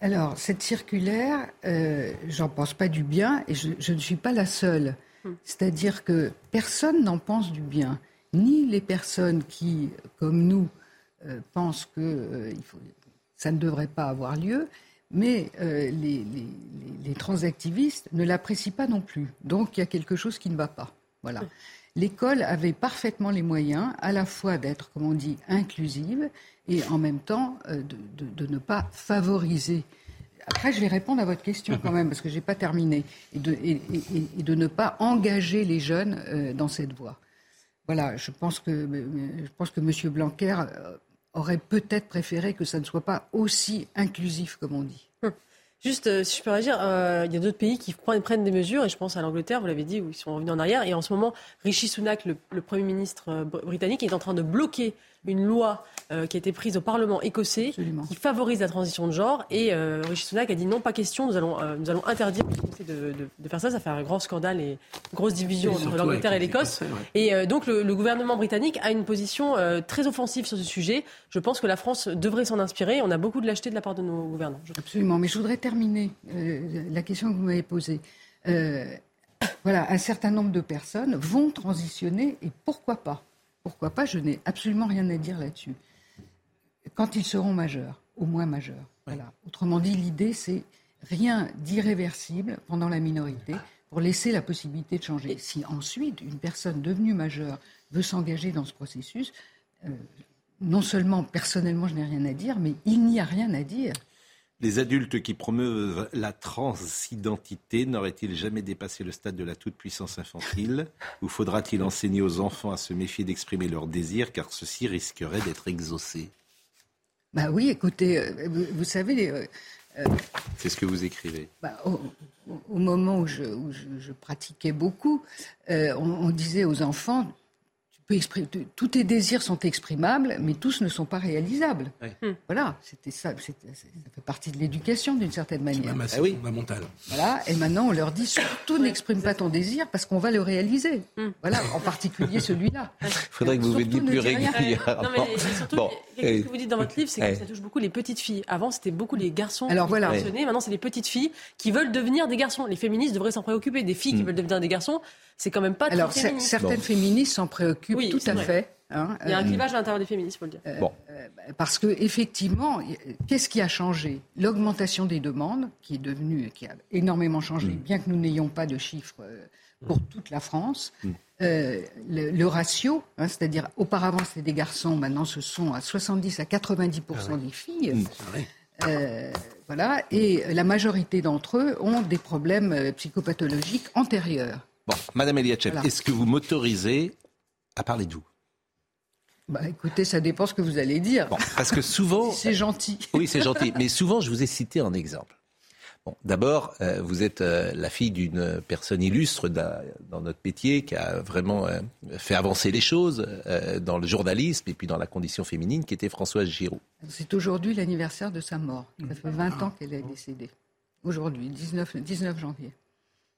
Alors, cette circulaire, euh, j'en pense pas du bien et je, ne suis pas la seule. Hmm. C'est-à-dire que personne n'en pense du bien. Ni les personnes qui, comme nous, euh, pensent que euh, ça ne devrait pas avoir lieu, mais les, les, les, transactivistes ne l'apprécient pas non plus. Donc, il y a quelque chose qui ne va pas. Voilà. Hmm. L'école avait parfaitement les moyens à la fois d'être, comme on dit, inclusive et en même temps euh, de, ne pas favoriser. Après, je vais répondre à votre question quand même, parce que je n'ai pas terminé, et de, ne pas engager les jeunes euh, dans cette voie. Voilà, je pense que, je pense que M. Blanquer euh, aurait peut-être préféré que ça ne soit pas aussi inclusif comme on dit. Hum. Juste, si je peux réagir, il y a d'autres pays qui prennent des mesures, et je pense à l'Angleterre, vous l'avez dit, où ils sont revenus en arrière. Et en ce moment, Rishi Sunak, le Premier ministre britannique, est en train de bloquer une loi euh, qui a été prise au Parlement écossais qui favorise la transition de genre. Et euh, Rishi Sunak a dit non, pas question, nous allons, euh, nous allons interdire de, de, faire ça. Ça fait un grand scandale et une grosse division entre l'Angleterre et l'Écosse. Et euh, donc le, gouvernement britannique a une position très offensive sur ce sujet. Je pense que la France devrait s'en inspirer. On a beaucoup de lâcheté de la part de nos gouvernants. Absolument. Mais je voudrais terminer la question que vous m'avez posée. voilà, un certain nombre de personnes vont transitionner et pourquoi pas pourquoi pas Je n'ai absolument rien à dire là-dessus. Quand ils seront majeurs, au moins majeurs. Voilà. Autrement dit, l'idée, c'est rien d'irréversible pendant la minorité pour laisser la possibilité de changer. Si ensuite une personne devenue majeure veut s'engager dans ce processus, euh, non seulement personnellement je n'ai rien à dire, mais il n'y a rien à dire. Les adultes qui promeuvent la transidentité n'auraient-ils jamais dépassé le stade de la toute-puissance infantile Ou faudra-t-il enseigner aux enfants à se méfier d'exprimer leurs désirs car ceux-ci risqueraient d'être exaucés Bah oui, écoutez, euh, vous, savez... Euh, euh, C'est ce que vous écrivez. Bah, au, moment où je, pratiquais beaucoup, on disait aux enfants, tous tes désirs sont exprimables, mais tous ne sont pas réalisables. Hmm. Voilà, c'était ça, ça fait partie de l'éducation d'une certaine manière. C'est ah oui. fondamental. Voilà, et maintenant on leur dit surtout n'exprime pas ton désir parce qu'on va le réaliser. Hmm. Voilà, en particulier celui-là. <laughs> Il faudrait que vous veniez plus régulièrement. Non, mais surtout, ce que vous dites dans votre livre, c'est que ça touche beaucoup les petites filles. Avant, c'était beaucoup les garçons Alors, qui voilà. Maintenant, c'est les petites filles qui veulent devenir des garçons. Les féministes devraient s'en préoccuper. Des filles qui hmm. veulent devenir des garçons, c'est quand même pas Alors, très certaines féministes s'en préoccupent oui, tout à fait. Hein, il y a un euh, clivage à l'intérieur des féministes, il faut le dire. Euh, bon. Euh, parce que effectivement, qu'est-ce qui a changé? L'augmentation des demandes, qui est devenue, qui a énormément changé, mm. bien que nous n'ayons pas de chiffres pour mm. toute la France. Mm. le, ratio, hein, c'est-à-dire auparavant c'était des garçons, maintenant ce sont à 70 à 90 ah des filles. voilà, et la majorité d'entre eux ont des problèmes psychopathologiques antérieurs. Bon, Madame Eliachev, est-ce que vous m'autorisez à parler de vous? Bah, écoutez, ça dépend ce que vous allez dire. parce que souvent. <laughs> c'est gentil. <laughs> Oui, c'est gentil. Mais souvent, je vous ai cité un exemple. Bon, D'abord, euh, vous êtes euh, la fille d'une personne illustre dans notre métier qui a vraiment euh, fait avancer les choses dans le journalisme et puis dans la condition féminine, qui était Françoise Giroud. C'est aujourd'hui l'anniversaire de sa mort. Ça fait 20 ans qu'elle est décédée. Aujourd'hui, 19, 19 janvier.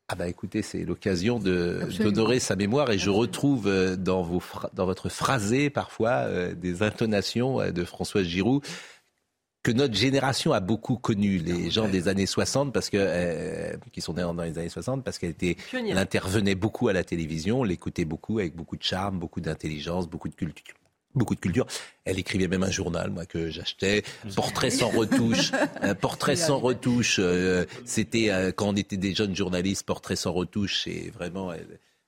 Ah bah écoutez, c'est l'occasion d'honorer sa mémoire et je retrouve euh, dans, vos, dans votre phrasé parfois euh, des intonations euh, de Françoise Giroud que notre génération a beaucoup connu, les gens des années 60, parce que qui sont nés dans les années 60, parce qu'elle était, elle intervenait beaucoup à la télévision, on l'écoutait beaucoup avec beaucoup de charme, beaucoup d'intelligence, beaucoup de culture beaucoup de culture. Elle écrivait même un journal, moi, que j'achetais. Portrait sans retouche. <laughs> portrait sans retouche. Euh, c'était euh, quand on était des jeunes journalistes, portrait sans retouche. Et vraiment,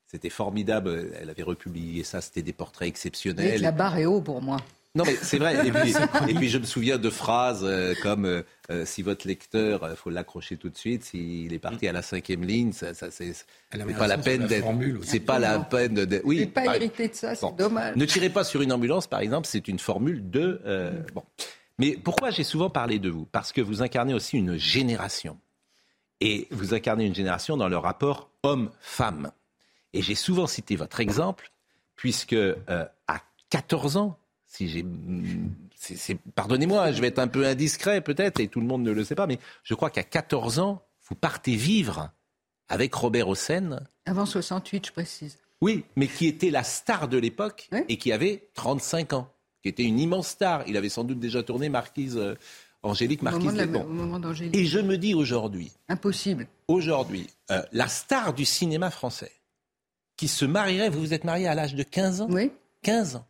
c'était formidable. Elle avait republié ça. C'était des portraits exceptionnels. la barre est haut pour moi. Non, mais c'est vrai. Et puis, je me souviens de phrases euh, comme euh, euh, si votre lecteur, il faut l'accrocher tout de suite. S'il est parti à la cinquième ligne, ça, ça c'est pas la peine d'être. C'est pas la peine de. Oui. pas hérité de ça, c'est dommage. Ne tirez pas sur une ambulance, par exemple. C'est une formule de. bon. Mais pourquoi j'ai souvent parlé de vous? Parce que vous incarnez aussi une génération. Et vous incarnez une génération dans le rapport homme-femme. Et j'ai souvent cité votre exemple, puisque euh, à 14 ans, si j'ai, pardonnez-moi, je vais être un peu indiscret peut-être, et tout le monde ne le sait pas, mais je crois qu'à 14 ans, vous partez vivre avec Robert Hossein. Avant 68, je précise. Oui, mais qui était la star de l'époque et qui avait 35 ans, qui était une immense star. Il avait sans doute déjà tourné Marquise. Euh, Angélique Marquise de Et je me dis aujourd'hui. Impossible. Aujourd'hui, euh, la star du cinéma français, qui se marierait, vous vous êtes marié à l'âge de 15 ans? Oui. 15 ans.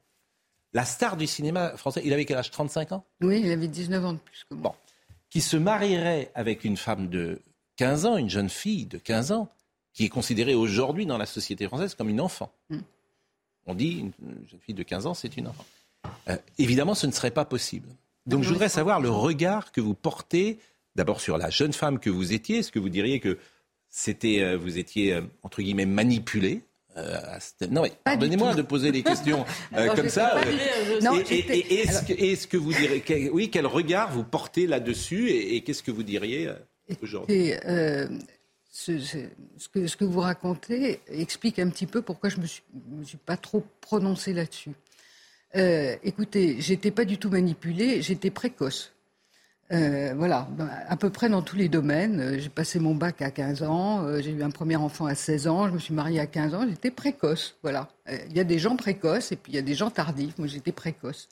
La star du cinéma français, il avait quel âge? 35 ans? Oui, il avait 19 ans de plus que moi. Bon. Qui se marierait avec une femme de 15 ans, une jeune fille de 15 ans, qui est considérée aujourd'hui dans la société française comme une enfant. Hmm. On dit une jeune fille de 15 ans, c'est une enfant. Euh, évidemment, ce ne serait pas possible. Donc je voudrais savoir le regard que vous portez d'abord sur la jeune femme que vous étiez. Est-ce que vous diriez que c'était, euh, vous étiez euh, entre guillemets manipulé? Euh, non, mais pardonnez-moi de poser des questions <laughs> comme ça. et, est-ce, que, vous direz, oui, quel regard vous portez là-dessus et, qu'est-ce que vous diriez aujourd'hui? Ce, ce, que, ce, que, vous racontez explique un petit peu pourquoi je ne me, me suis, pas trop prononcé là-dessus. Euh, écoutez, j'étais pas du tout manipulée, j'étais précoce. Euh, voilà, à peu près dans tous les domaines. Euh, j'ai passé mon bac à 15 ans, j'ai eu un premier enfant à 16 ans, je me suis mariée à 15 ans, j'étais précoce. Voilà. Il y a des gens précoces et puis il y a des gens tardifs. Moi, j'étais précoce.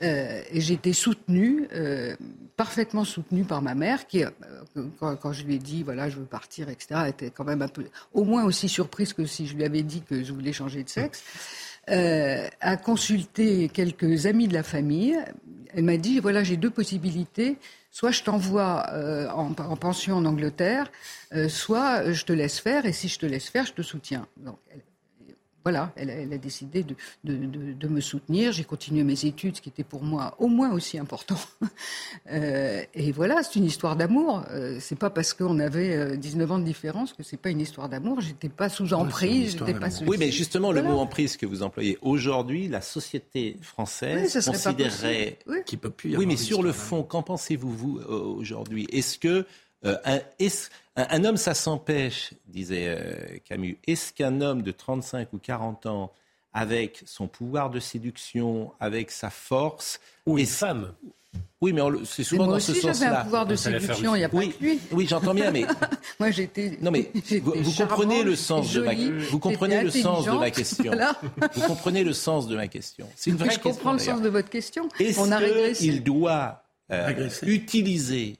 et j'ai été soutenue, parfaitement soutenue par ma mère, qui, quand, quand, je lui ai dit, voilà, je veux partir, etc., était quand même un peu, au moins aussi surprise que si je lui avais dit que je voulais changer de sexe euh, a consulté quelques amis de la famille. Elle m'a dit voilà, j'ai deux possibilités. Soit je t'envoie euh, en, pension en Angleterre, euh, soit je te laisse faire, et si je te laisse faire, je te soutiens. Voilà, elle, a décidé de, me soutenir. J'ai continué mes études, ce qui était pour moi au moins aussi important. <laughs> Euh, et voilà, c'est une histoire d'amour. Euh, c'est pas parce qu'on avait 19 euh, ans de différence que c'est pas une histoire d'amour. J'étais pas sous emprise. pas Oui, mais justement, le mot emprise que vous employez aujourd'hui, la société française considérerait oui. peut plus. oui, mais sur le fond, qu'en pensez-vous vous aujourd'hui? Est-ce que un, un, homme, ça s'empêche, disait euh, Camus. Est-ce qu'un homme de 35 ou 40 ans, avec son pouvoir de séduction, avec sa force... Ou une femme oui, mais c'est souvent dans ce sens-là. J'avais un pouvoir de séduction, il n'y a pas oui, lui. Oui, j'entends bien, mais <laughs> moi j'étais. Non, mais <laughs> vous, comprenez le sens de ma vous comprenez le sens de ma question. Vous comprenez le sens de ma question. C'est une vraie je question. Je comprends le sens de votre question. Est-ce qu'il doit euh, utiliser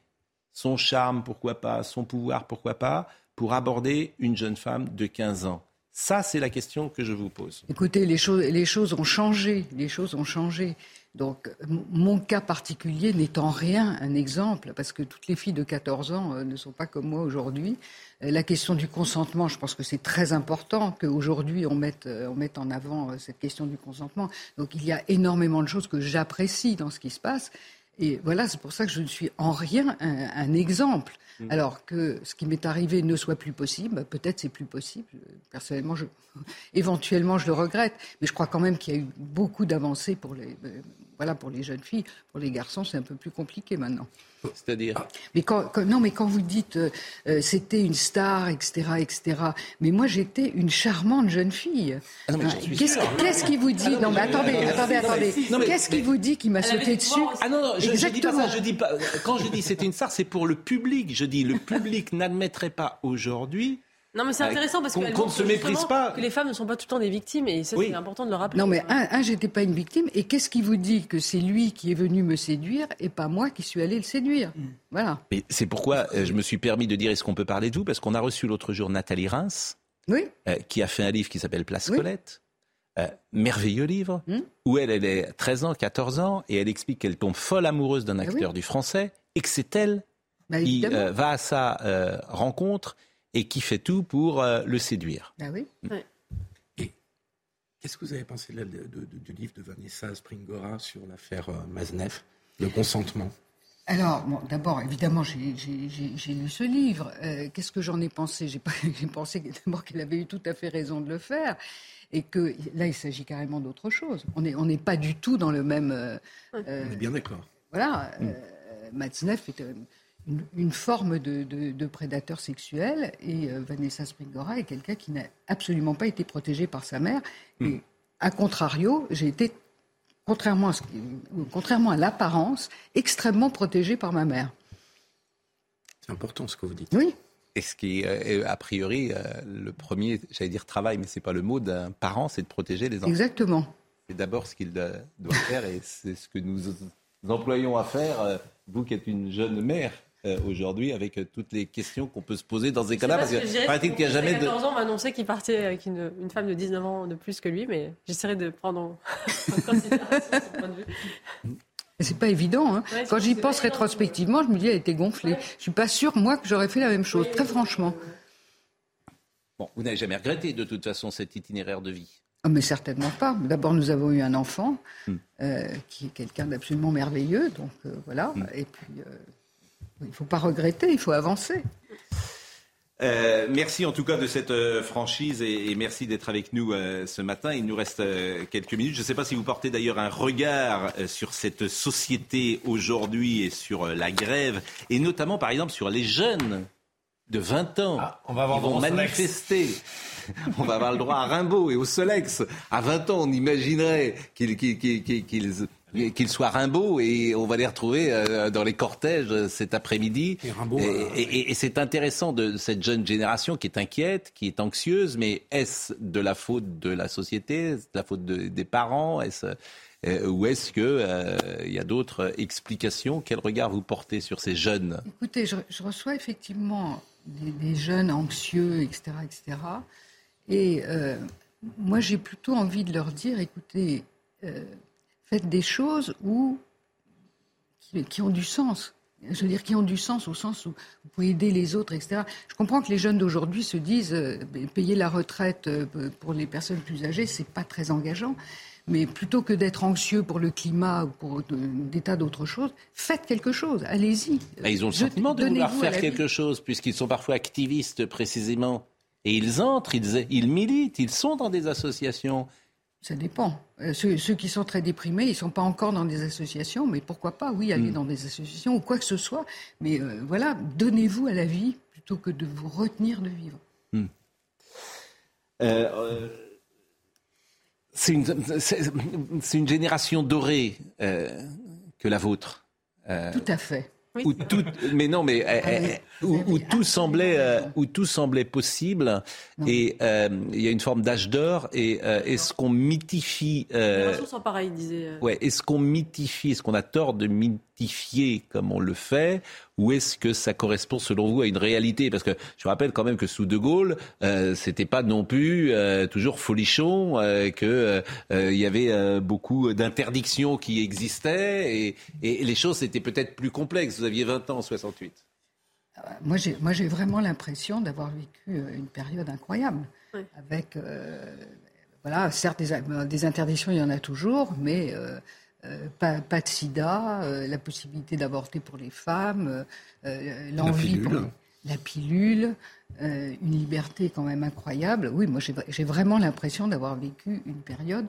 son charme, pourquoi pas, son pouvoir, pourquoi pas, pour aborder une jeune femme de 15 ans Ça, c'est la question que je vous pose. Écoutez, les choses, les choses ont changé, les choses ont changé. Donc, mon cas particulier n'est en rien un exemple, parce que toutes les filles de 14 ans euh, ne sont pas comme moi aujourd'hui. Euh, la question du consentement, je pense que c'est très important qu'aujourd'hui on mette, euh, on mette en avant cette question du consentement. Donc, il y a énormément de choses que j'apprécie dans ce qui se passe. Et voilà, c'est pour ça que je ne suis en rien un, exemple. Mm. Alors que ce qui m'est arrivé ne soit plus possible, bah, peut-être c'est plus possible. Personnellement, je, <laughs> éventuellement, je le regrette, mais je crois quand même qu'il y a eu beaucoup d'avancées pour les, euh, voilà, pour les jeunes filles. Pour les garçons, c'est un peu plus compliqué maintenant. C'est-à-dire mais quand, non, mais quand vous dites euh, euh, c'était une star, etc., etc. Mais moi, j'étais une charmante jeune fille. Ah qu'est-ce, qui vous dit Non, mais attendez, attendez, attendez. Qu'est-ce qui vous dit qui m'a sauté dessus Ah non, non, je, je, dis pas ça. Je dis pas. Quand je dis c'était une star, c'est pour le public. Je dis le public n'admettrait pas aujourd'hui non, mais c'est intéressant parce qu'on ne se méprise pas. Que les femmes ne sont pas tout le temps des victimes et ça, c'est important de le rappeler. Non, mais un, un j'étais pas une victime. Et qu'est-ce qui vous dit que c'est lui qui est venu me séduire et pas moi qui suis allé le séduire? Voilà. Mais c'est pourquoi euh, je me suis permis de dire est-ce qu'on peut parler de vous? Parce qu'on a reçu l'autre jour Nathalie Reims, oui. Euh, qui a fait un livre qui s'appelle Place Colette. Euh, merveilleux livre, mm. où elle, elle est 13 ans, 14 ans, et elle explique qu'elle tombe folle amoureuse d'un ah acteur du français, et que c'est elle bah, qui va à sa rencontre et qui fait tout pour euh, le séduire. Ah oui. Mm. Et qu'est-ce que vous avez pensé du livre de Vanessa Springora sur l'affaire euh, Maznev, le consentement? Alors, d'abord, évidemment, j'ai lu ce livre. Euh, qu'est-ce que j'en ai pensé? <laughs> J'ai pensé d'abord qu'elle avait eu tout à fait raison de le faire et que là, il s'agit carrément d'autre chose. On n'est on pas du tout dans le même. on est bien d'accord. voilà, mm. Matzneff est une, forme de, prédateur sexuel et Vanessa Springora est quelqu'un qui n'a absolument pas été protégé par sa mère. Mm. Et à contrario, j'ai été, contrairement à, contrairement à l'apparence, extrêmement protégée par ma mère. C'est important ce que vous dites. Oui. Et ce qui est, a priori, euh, le premier, j'allais dire travail, mais ce n'est pas le mot d'un parent, c'est de protéger les enfants. Exactement. C'est d'abord ce qu'il doit faire et c'est ce que nous employons à faire, euh, vous qui êtes une jeune mère. Euh, aujourd'hui avec toutes les questions qu'on peut se poser dans ces cas-là. Parce que, qu'il n'y a jamais de. 14 ans m'a annoncé qu'il partait avec une, une, femme de 19 ans de plus que lui, mais j'essaierai de prendre en <laughs> considération son point de vue. C'est pas évident. Hein. Quand j'y pense rétrospectivement, je me dis, elle était gonflée. Je suis pas sûre, moi, que j'aurais fait la même chose, très franchement. Bon, vous n'avez jamais regretté, de toute façon, cet itinéraire de vie? Oh, Mais certainement pas. D'abord, nous avons eu un enfant, hmm. euh, qui est quelqu'un d'absolument merveilleux. Donc, euh, voilà. Hmm. Et puis, euh, il ne faut pas regretter, il faut avancer. Euh, merci en tout cas de cette euh, franchise et, merci d'être avec nous euh, ce matin. Il nous reste quelques minutes. Je ne sais pas si vous portez d'ailleurs un regard sur cette société aujourd'hui et sur la grève et notamment par exemple sur les jeunes de 20 ans ah, on va avoir qui vont manifester. <laughs> on va avoir le droit à Rimbaud et au Solex. À 20 ans, on imaginerait qu'ils qu'ils soient Rimbaud et on va les retrouver euh, dans les cortèges euh, cet après-midi. Et, et, c'est intéressant de cette jeune génération qui est inquiète, qui est anxieuse, mais est-ce de la faute de la société, est-ce de la faute des parents euh, ou est-ce qu'il il y a d'autres explications? Quel regard vous portez sur ces jeunes? Écoutez, je, reçois effectivement des, jeunes anxieux, etc. etc. et moi j'ai plutôt envie de leur dire, écoutez, faites des choses où, qui, ont du sens. Je veux dire, qui ont du sens au sens où vous pouvez aider les autres, etc. Je comprends que les jeunes d'aujourd'hui se disent euh, payer la retraite euh, pour les personnes plus âgées, c'est pas très engageant. Mais plutôt que d'être anxieux pour le climat ou pour des tas d'autres choses, faites quelque chose. Allez-y. Ils ont le sentiment de vouloir faire quelque chose, puisqu'ils sont parfois activistes précisément. Et ils entrent, ils, ils militent, ils sont dans des associations. Ça dépend. Euh, ceux, qui sont très déprimés, ils ne sont pas encore dans des associations, mais pourquoi pas, oui, aller hmm. dans des associations ou quoi que ce soit. Mais euh, voilà, donnez-vous à la vie plutôt que de vous retenir de vivre. Hmm. Euh, c'est une, génération dorée que la vôtre. Tout à fait. Tout, mais non, mais où, tout semblait, euh, où tout semblait possible. Et euh, il y a une forme d'âge d'or. Et euh, est-ce qu'on mythifie disait. Ouais, est-ce qu'on mythifie, est-ce qu'on a tort de mythifier comme on le fait, ou est-ce que ça correspond selon vous à une réalité? Parce que je rappelle quand même que sous De Gaulle, c'était pas non plus toujours folichon, que il y avait beaucoup d'interdictions qui existaient, et, et les choses étaient peut-être plus complexes. Vous aviez 20 ans en 68 moi, j'ai, moi, j'ai vraiment l'impression d'avoir vécu euh, une période incroyable. Avec, euh, voilà, certes, des, interdictions, il y en a toujours, mais euh, pas, de sida, la possibilité d'avorter pour les femmes, l'envie pour la pilule, une liberté quand même incroyable. Oui, moi, j'ai, vraiment l'impression d'avoir vécu une période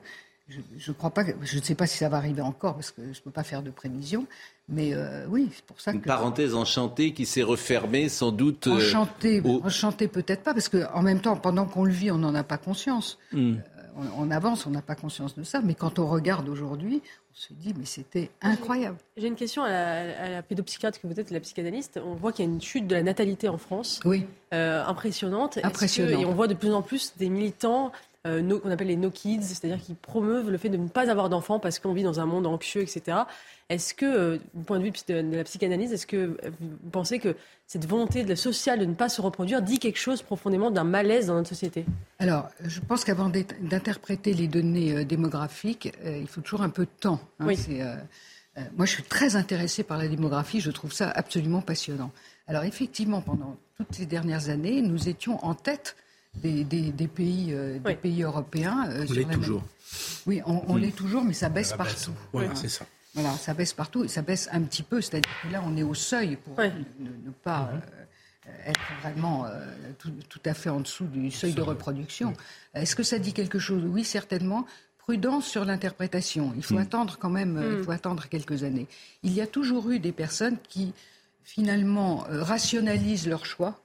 je, ne crois pas, je ne sais pas si ça va arriver encore parce que je ne peux pas faire de prévision, mais euh, oui, c'est pour ça que. Une parenthèse enchantée qui s'est refermée sans doute. Euh, enchantée, enchantée peut-être pas parce qu'en même temps, pendant qu'on le vit, on n'en a pas conscience. Hmm. Euh, on, avance, on n'a pas conscience de ça, mais quand on regarde aujourd'hui, on se dit mais c'était incroyable. J'ai une question à la, pédopsychiatre que vous êtes, la psychanalyste. On voit qu'il y a une chute de la natalité en France. Oui. impressionnante. Impressionnante. et on voit de plus en plus des militants euh, qu'on appelle les no kids, c'est-à-dire qui promeuvent le fait de ne pas avoir d'enfants parce qu'on vit dans un monde anxieux, etc. Est-ce que, euh, du point de vue de la psychanalyse, est-ce que vous pensez que cette volonté de sociale de ne pas se reproduire dit quelque chose profondément d'un malaise dans notre société? Alors, je pense qu'avant d'interpréter les données euh, démographiques, il faut toujours un peu de temps. Hein. moi, je suis très intéressée par la démographie, je trouve ça absolument passionnant. Alors, effectivement, pendant toutes ces dernières années, nous étions en tête des, pays, euh, des pays européens. Euh, on l'est toujours. Oui, on, l'est toujours, mais ça baisse partout. Voilà, c'est ça. Voilà, ça baisse partout ça baisse un petit peu. C'est-à-dire que là, on est au seuil pour ne, pas mhm. euh, être vraiment tout, à fait en dessous du seuil de reproduction. Est-ce que ça dit quelque chose? Oui, certainement. prudence sur l'interprétation. Il faut hmm. attendre quand même, il hmm. faut attendre quelques années. Il y a toujours eu des personnes qui finalement rationalisent leur choix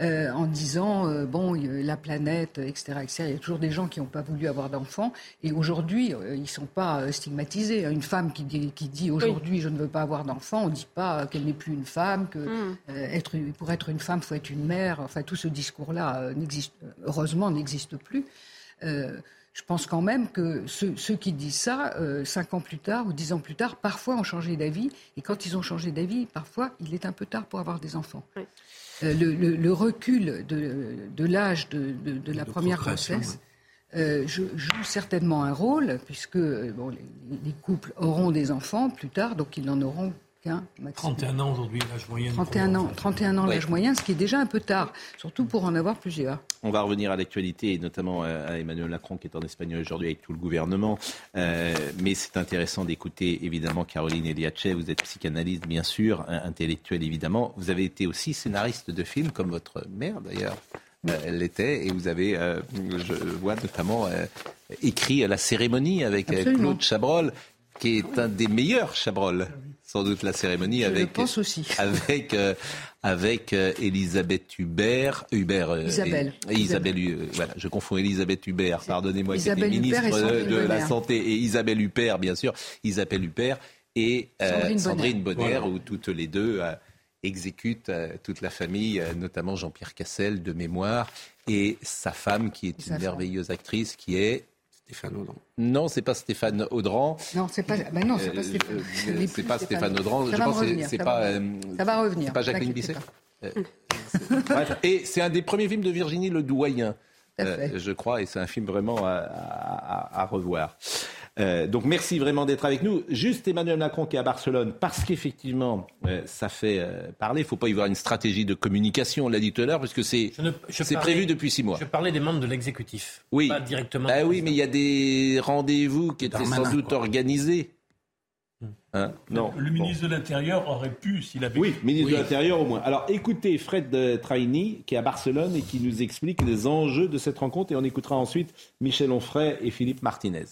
euh, en disant euh, bon la planète, etc., etc. Il y a toujours des gens qui n'ont pas voulu avoir d'enfants et aujourd'hui euh, ils ne sont pas stigmatisés. Une femme qui dit, qui dit aujourd'hui je ne veux pas avoir d'enfants, on ne dit pas qu'elle n'est plus une femme, que mm. être, pour être une femme faut être une mère. Enfin tout ce discours-là n'existe heureusement n'existe plus. je pense quand même que ceux, qui disent ça, cinq ans plus tard ou dix ans plus tard, parfois ont changé d'avis. Et quand ils ont changé d'avis, parfois, il est un peu tard pour avoir des enfants. Euh, le, recul de, l'âge de, la première grossesse euh, joue certainement un rôle, puisque euh, les, couples auront des enfants plus tard, donc ils n'en auront 31 ans aujourd'hui, l'âge moyen. 31 ans, 31 ans l'âge moyen, ce qui est déjà un peu tard, surtout pour en avoir plusieurs. On va revenir à l'actualité, et notamment à Emmanuel Macron qui est en Espagne aujourd'hui avec tout le gouvernement. Euh, mais c'est intéressant d'écouter évidemment Caroline Eliache. Vous êtes psychanalyste, bien sûr, intellectuel évidemment. Vous avez été aussi scénariste de films, comme votre mère d'ailleurs. Euh, elle l'était, et vous avez, euh, je vois notamment, écrit La cérémonie avec Claude Chabrol, qui est un des meilleurs Chabrol sans doute la cérémonie avec aussi. <laughs> avec euh, avec euh, Elisabeth Hubert Hubert euh, Isabelle. Isabelle, voilà je confonds Elisabeth Hubert pardonnez-moi qui était ministre de, la santé et Isabelle Huppert bien sûr. Isabelle Huppert et Sandrine, Bonner, où toutes les deux exécutent toute la famille notamment Jean-Pierre Cassel de mémoire et sa femme qui est une merveilleuse actrice qui est Stéphane Audran. Non, c'est pas Stéphane Audran. Non, c'est pas. Ben non, c'est pas Stéphane. Euh, c'est pas Stéphane Audran. Ça Je pense que c'est pas. ça va revenir. C'est pas Jacqueline Bisset. Euh, et c'est un des premiers films de Virginie Le Doyen, euh, je crois, et c'est un film vraiment à revoir. Euh, donc merci vraiment d'être avec nous. Juste Emmanuel Macron qui est à Barcelone, parce qu'effectivement, euh, ça fait euh, parler. Il ne faut pas y voir une stratégie de communication, on l'a dit tout à l'heure, parce que c'est prévu depuis six mois. Je parlais des membres de l'exécutif, oui. pas directement. Bah oui, mais il y a des rendez-vous qui étaient sans doute organisés. Hmm. Hein? Non. Le ministre de l'Intérieur aurait pu, s'il avait. Oui, ministre de l'Intérieur au moins. Alors écoutez Fred Traini, qui est à Barcelone et qui nous explique les enjeux de cette rencontre. Et on écoutera ensuite Michel Onfray et Philippe Martinez.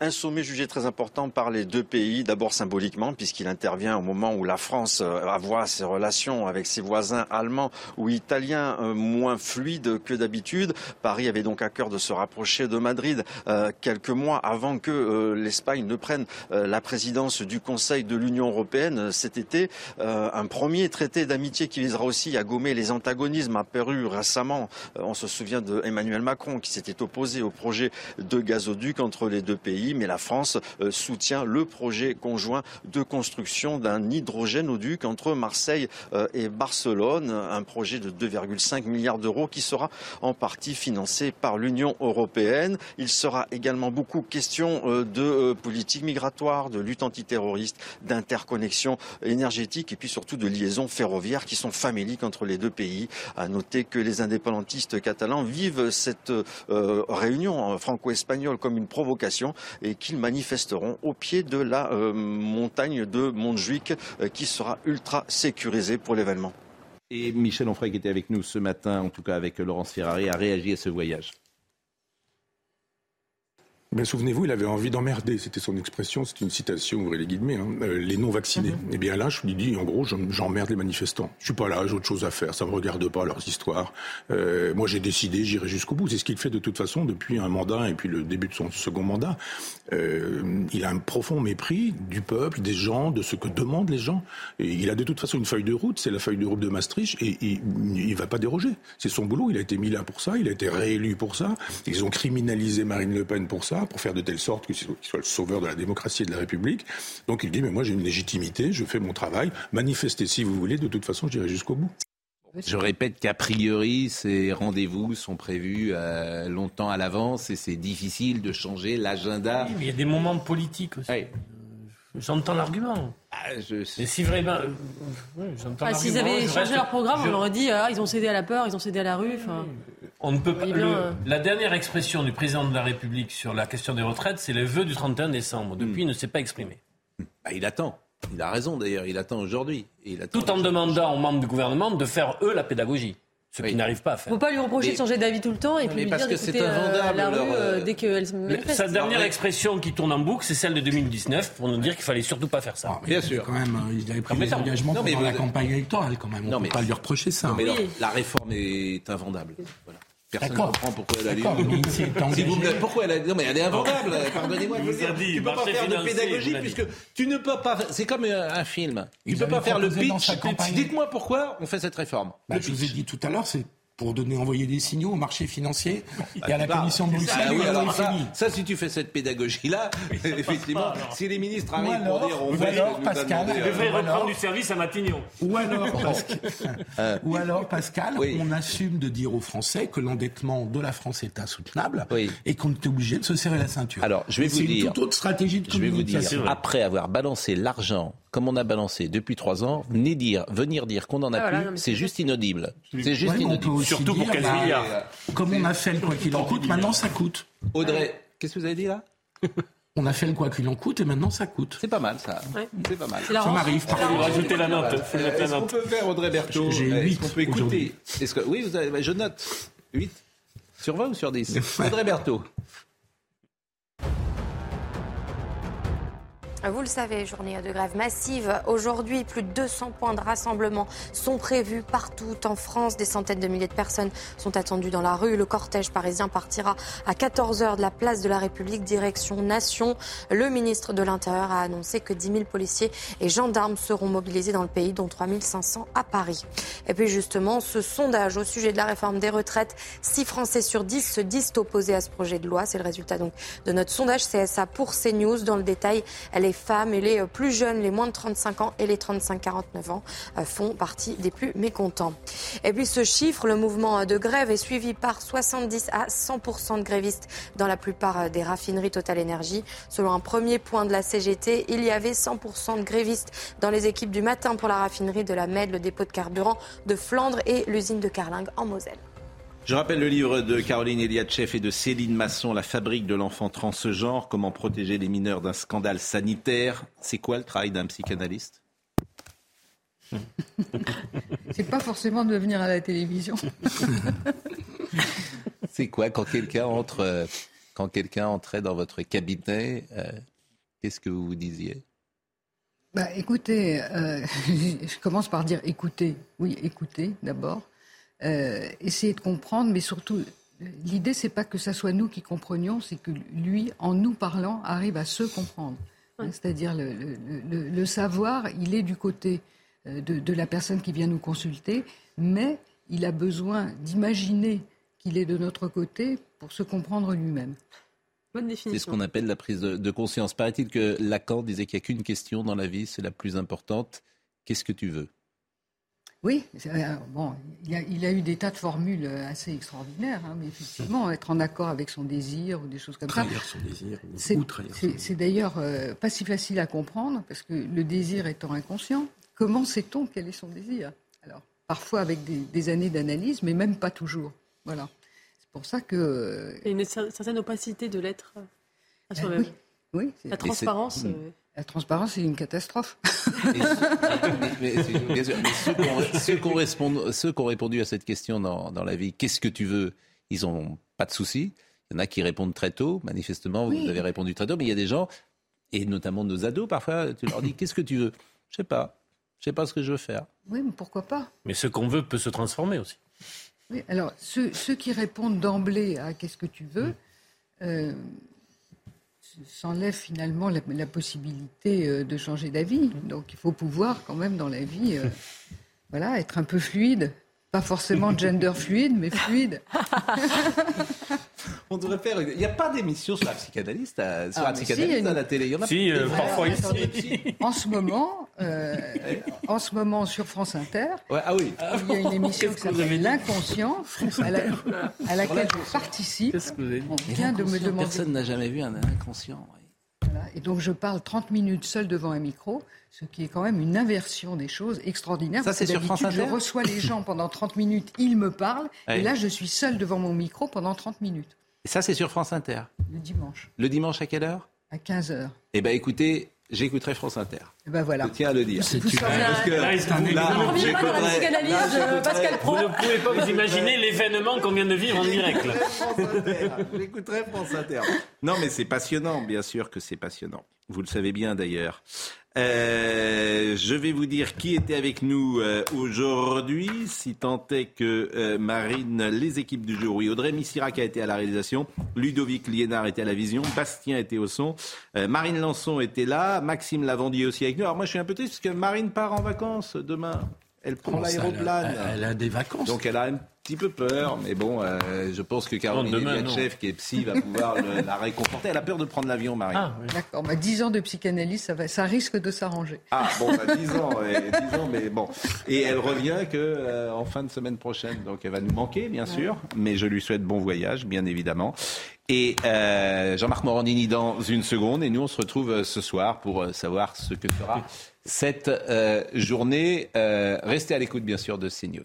Un sommet jugé très important par les deux pays, d'abord symboliquement, puisqu'il intervient au moment où la France euh, voit ses relations avec ses voisins allemands ou italiens euh, moins fluides que d'habitude. Paris avait donc à cœur de se rapprocher de Madrid euh, quelques mois avant que l'Espagne ne prenne la présidence du Conseil de l'Union européenne cet été. Un premier traité d'amitié qui visera aussi à gommer les antagonismes apparus récemment. On se souvient de Emmanuel Macron qui s'était opposé au projet de gazoduc entre les deux pays mais la France euh, soutient le projet conjoint de construction d'un hydrogène-duc entre Marseille euh, et Barcelone, un projet de 2,5 milliards d'euros qui sera en partie financé par l'Union européenne. Il sera également beaucoup question euh, de politique migratoire, de lutte antiterroriste, d'interconnexion énergétique et puis surtout de liaisons ferroviaires qui sont faméliques entre les deux pays. À noter que les indépendantistes catalans vivent cette réunion franco-espagnole comme une provocation et qu'ils manifesteront au pied de la euh, montagne de Montjuic euh, qui sera ultra sécurisée pour l'événement. Et Michel Onfray qui était avec nous ce matin, en tout cas avec Laurence Ferrari, a réagi à ce voyage. Ben, souvenez-vous, il avait envie d'emmerder, c'était son expression, c'est une citation, ouvrez les guillemets, hein, euh, les non-vaccinés. Mm Et eh bien là, je lui dis, en gros, j'emmerde les manifestants. Je suis pas là, j'ai autre chose à faire, ça me regarde pas leurs histoires. Euh, moi, j'ai décidé, j'irai jusqu'au bout. C'est ce qu'il fait de toute façon depuis un mandat et puis le début de son second mandat. Euh, il a un profond mépris du peuple, des gens, de ce que demandent les gens. Et il a de toute façon une feuille de route, c'est la feuille de route de Maastricht, et, il va pas déroger. C'est son boulot, il a été mis là pour ça, il a été réélu pour ça. Ils ont criminalisé Marine Le Pen pour ça pour faire de telle sorte qu'il soit le sauveur de la démocratie et de la République. Donc il dit, mais moi j'ai une légitimité, je fais mon travail, manifestez si vous voulez, de toute façon j'irai jusqu'au bout. Je répète qu'a priori, ces rendez-vous sont prévus euh, longtemps à l'avance et c'est difficile de changer l'agenda. il y a des moments politiques aussi. J'entends l'argument. Ah, si vraiment. Euh, ah, S'ils avaient changé leur programme, on aurait dit ah, ils ont cédé à la peur, ils ont cédé à la rue. On ne peut pas. Euh. La dernière expression du président de la République sur la question des retraites, c'est le vœu du 31 décembre. Depuis, il ne s'est pas exprimé. Bah, il attend. Il a raison d'ailleurs, il attend aujourd'hui. Tout en demandant aux membres du gouvernement de faire eux la pédagogie Ce qu'il n'arrive pas à faire. Il ne faut pas lui reprocher de changer d'avis tout le temps et puis lui dire d'écouter euh, la rue euh, dès qu'elle se manifeste. Sa dernière expression qui tourne en boucle, c'est celle de 2019 pour nous dire qu'il fallait surtout pas faire ça. Ah, bien sûr. Quand même, il avait pris des engagements pendant la campagne électorale quand même. On ne peut pas lui reprocher ça. mais la réforme est invendable. Voilà. Personne ne comprend pourquoi elle a dit. pourquoi elle a Non, mais elle est invendable. Pardonnez-moi de vous dire. Tu ne peux pas faire de pédagogie puisque tu ne peux pas. C'est comme un film. Tu ne peux pas faire le pitch. Dites-moi pourquoi on fait cette réforme. Bah, je vous ai dit tout à l'heure, c'est pour donner envoyer des signaux au marché financier <laughs> et à la Commission de Bruxelles. ça, ça, si tu fais cette pédagogie-là, effectivement, si les ministres arrivent pour dire on ou alors, Pascal, euh, devrait reprendre du service à Matignon. Ou alors, Pascal, <laughs> euh, ou alors, Pascal on assume de dire aux Français que l'endettement de la France est insoutenable et qu'on est obligé de se serrer la ceinture. Alors, je vais vous dire. C'est une toute autre stratégie de communication. Je vais vous dire, après avoir balancé l'argent comme on a balancé depuis trois ans, venir dire, venir dire qu'on en a ah, plus, c'est juste inaudible. C'est juste inaudible. Surtout pour 15 bah, milliards. comme on a fait le quoi qu'il en coûte, maintenant ça coûte. Audrey, qu'est-ce que vous avez dit là? <laughs> On a fait le quoi qu'il en coûte et maintenant ça coûte. C'est pas mal ça. C'est pas mal. Ça m'arrive. Il faut rajouter la note. Est-ce qu'on peut faire Audrey Berthaud J'ai 8 On peut écouter. Que... Oui, vous avez... je note. 8 sur 20 ou sur 10 <laughs> Audrey Berthaud. Vous le savez, journée de grève massive. Aujourd'hui, plus de 200 points de rassemblement sont prévus partout en France. Des centaines de milliers de personnes sont attendues dans la rue. Le cortège parisien partira à 14h de la place de la République, direction Nation. Le ministre de l'Intérieur a annoncé que 10 000 policiers et gendarmes seront mobilisés dans le pays, dont 3 500 à Paris. Et puis justement, ce sondage au sujet de la réforme des retraites, 6 Français sur 10 se disent opposés à ce projet de loi. C'est le résultat donc de notre sondage CSA pour CNews. Dans le détail, est femmes et les euh, plus jeunes, les moins de 35 ans et les 35-49 ans, euh, font partie des plus mécontents. Et puis ce chiffre, le mouvement de grève est suivi par 70 à 100% de grévistes dans la plupart euh, des raffineries Total Énergie. Selon un premier point de la CGT, il y avait 100% de grévistes dans les équipes du matin pour la raffinerie de la Med, le dépôt de carburant de Flandre et l'usine de Carlingue en Moselle. Je rappelle le livre de Caroline Eliatchev et de Céline Masson, La fabrique de l'enfant transgenre, comment protéger les mineurs d'un scandale sanitaire. C'est quoi le travail d'un psychanalyste? <laughs> C'est pas forcément de venir à la télévision. <laughs> C'est quoi quand quelqu'un entre, quand quelqu'un entrait dans votre cabinet, euh, qu'est-ce que vous vous disiez? Bah, écoutez, euh, <laughs> je commence par dire écoutez. Oui, écoutez d'abord. Euh, essayer de comprendre, mais surtout, l'idée, c'est pas que ça soit nous qui comprenions, c'est que lui, en nous parlant, arrive à se comprendre. C'est-à-dire le, savoir, il est du côté euh, de, la personne qui vient nous consulter, mais il a besoin d'imaginer qu'il est de notre côté pour se comprendre lui-même. C'est ce qu'on appelle la prise de, de conscience. Paraît-il que Lacan disait qu'il n'y a qu'une question dans la vie, c'est la plus importante. Qu'est-ce que tu veux? Oui, euh, bon, il a, a, eu des tas de formules assez extraordinaires, hein, mais effectivement, être en accord avec son désir ou des choses comme trahir ça. Son désir, c'est d'ailleurs euh, pas si facile à comprendre, parce que le désir étant inconscient, comment sait-on quel est son désir? Alors, parfois avec des, années d'analyse, mais même pas toujours. Voilà. C'est pour ça que. Il y a une certaine opacité de l'être à soi-même. oui, oui La transparence. La transparence, c'est une catastrophe. mais, ceux, qui ont, répondu à cette question dans, la vie, qu'est-ce que tu veux? Ils n'ont pas de soucis. Il y en a qui répondent très tôt, manifestement, vous avez répondu très tôt, mais il y a des gens, et notamment nos ados, parfois, tu leur dis qu'est-ce que tu veux? Je sais pas. Je sais pas ce que je veux faire. Oui, mais pourquoi pas? Mais ce qu'on veut peut se transformer aussi. Oui, alors ceux, qui répondent d'emblée à qu'est-ce que tu veux, euh, s'enlève finalement la, possibilité euh, de changer d'avis. Donc il faut pouvoir quand même dans la vie euh, <laughs> voilà, être un peu fluide. Pas forcément gender fluide, mais fluide. <laughs> On devrait faire. Il n'y a pas d'émission sur la psychanalyste, à, sur ah, la psychanalyste à la télé. Il y en a si, euh, parfois ici. En ce moment, euh, en ce moment sur France Inter, ah oui. il y a une émission qui s'appelle L'inconscient, à, à, laquelle je participe. On vient de me demander. Personne n'a jamais vu un inconscient. Et donc je parle 30 minutes seul devant un micro, ce qui est quand même une inversion des choses extraordinaire. Ça, c'est sur France Inter Je reçois les gens pendant 30 minutes, ils me parlent, et là je suis seul devant mon micro pendant 30 minutes. Et ça, c'est sur France Inter Le dimanche. Le dimanche à quelle heure? À 15 heures. Eh bien écoutez, j'écouterai France Inter. Ben voilà. Je tiens à le dire. C'est un là, Pascal Pro. Vous ne pouvez pas vous imaginer l'événement qu'on vient de vivre en direct. J'écouterai France Inter. Non, mais c'est passionnant, bien sûr que c'est passionnant. Vous le savez bien d'ailleurs. Euh, je vais vous dire qui était avec nous euh, aujourd'hui, si tant est que euh, Marine, les équipes du jour. Oui, Audrey Missirac a été à la réalisation, Ludovic Liénard était à la vision, Bastien était au son, Marine Lançon était là, Maxime Lavandier aussi avec nous. Alors moi je suis un peu triste parce que Marine part en vacances demain. Elle prend l'aéroplane. Elle, elle, a des vacances. Donc elle a un petit peu peur, mais bon, euh, je pense que Caroline Diatchev, qui est psy, va pouvoir le, <laughs> la réconforter. Elle a peur de prendre l'avion, Marie. Ah, oui. D'accord, bah, 10 ans de psychanalyse, ça, va, ça risque de s'arranger. Ah, bon, bah, 10 <laughs> ans, ouais, 10 ans, mais bon. Et elle revient que euh, en fin de semaine prochaine, donc elle va nous manquer, bien sûr, mais je lui souhaite bon voyage, bien évidemment. Et euh, Jean-Marc Morandini dans une seconde, et nous on se retrouve euh, ce soir pour euh, savoir ce que fera cette euh, journée. Euh, restez à l'écoute, bien sûr, de CNews.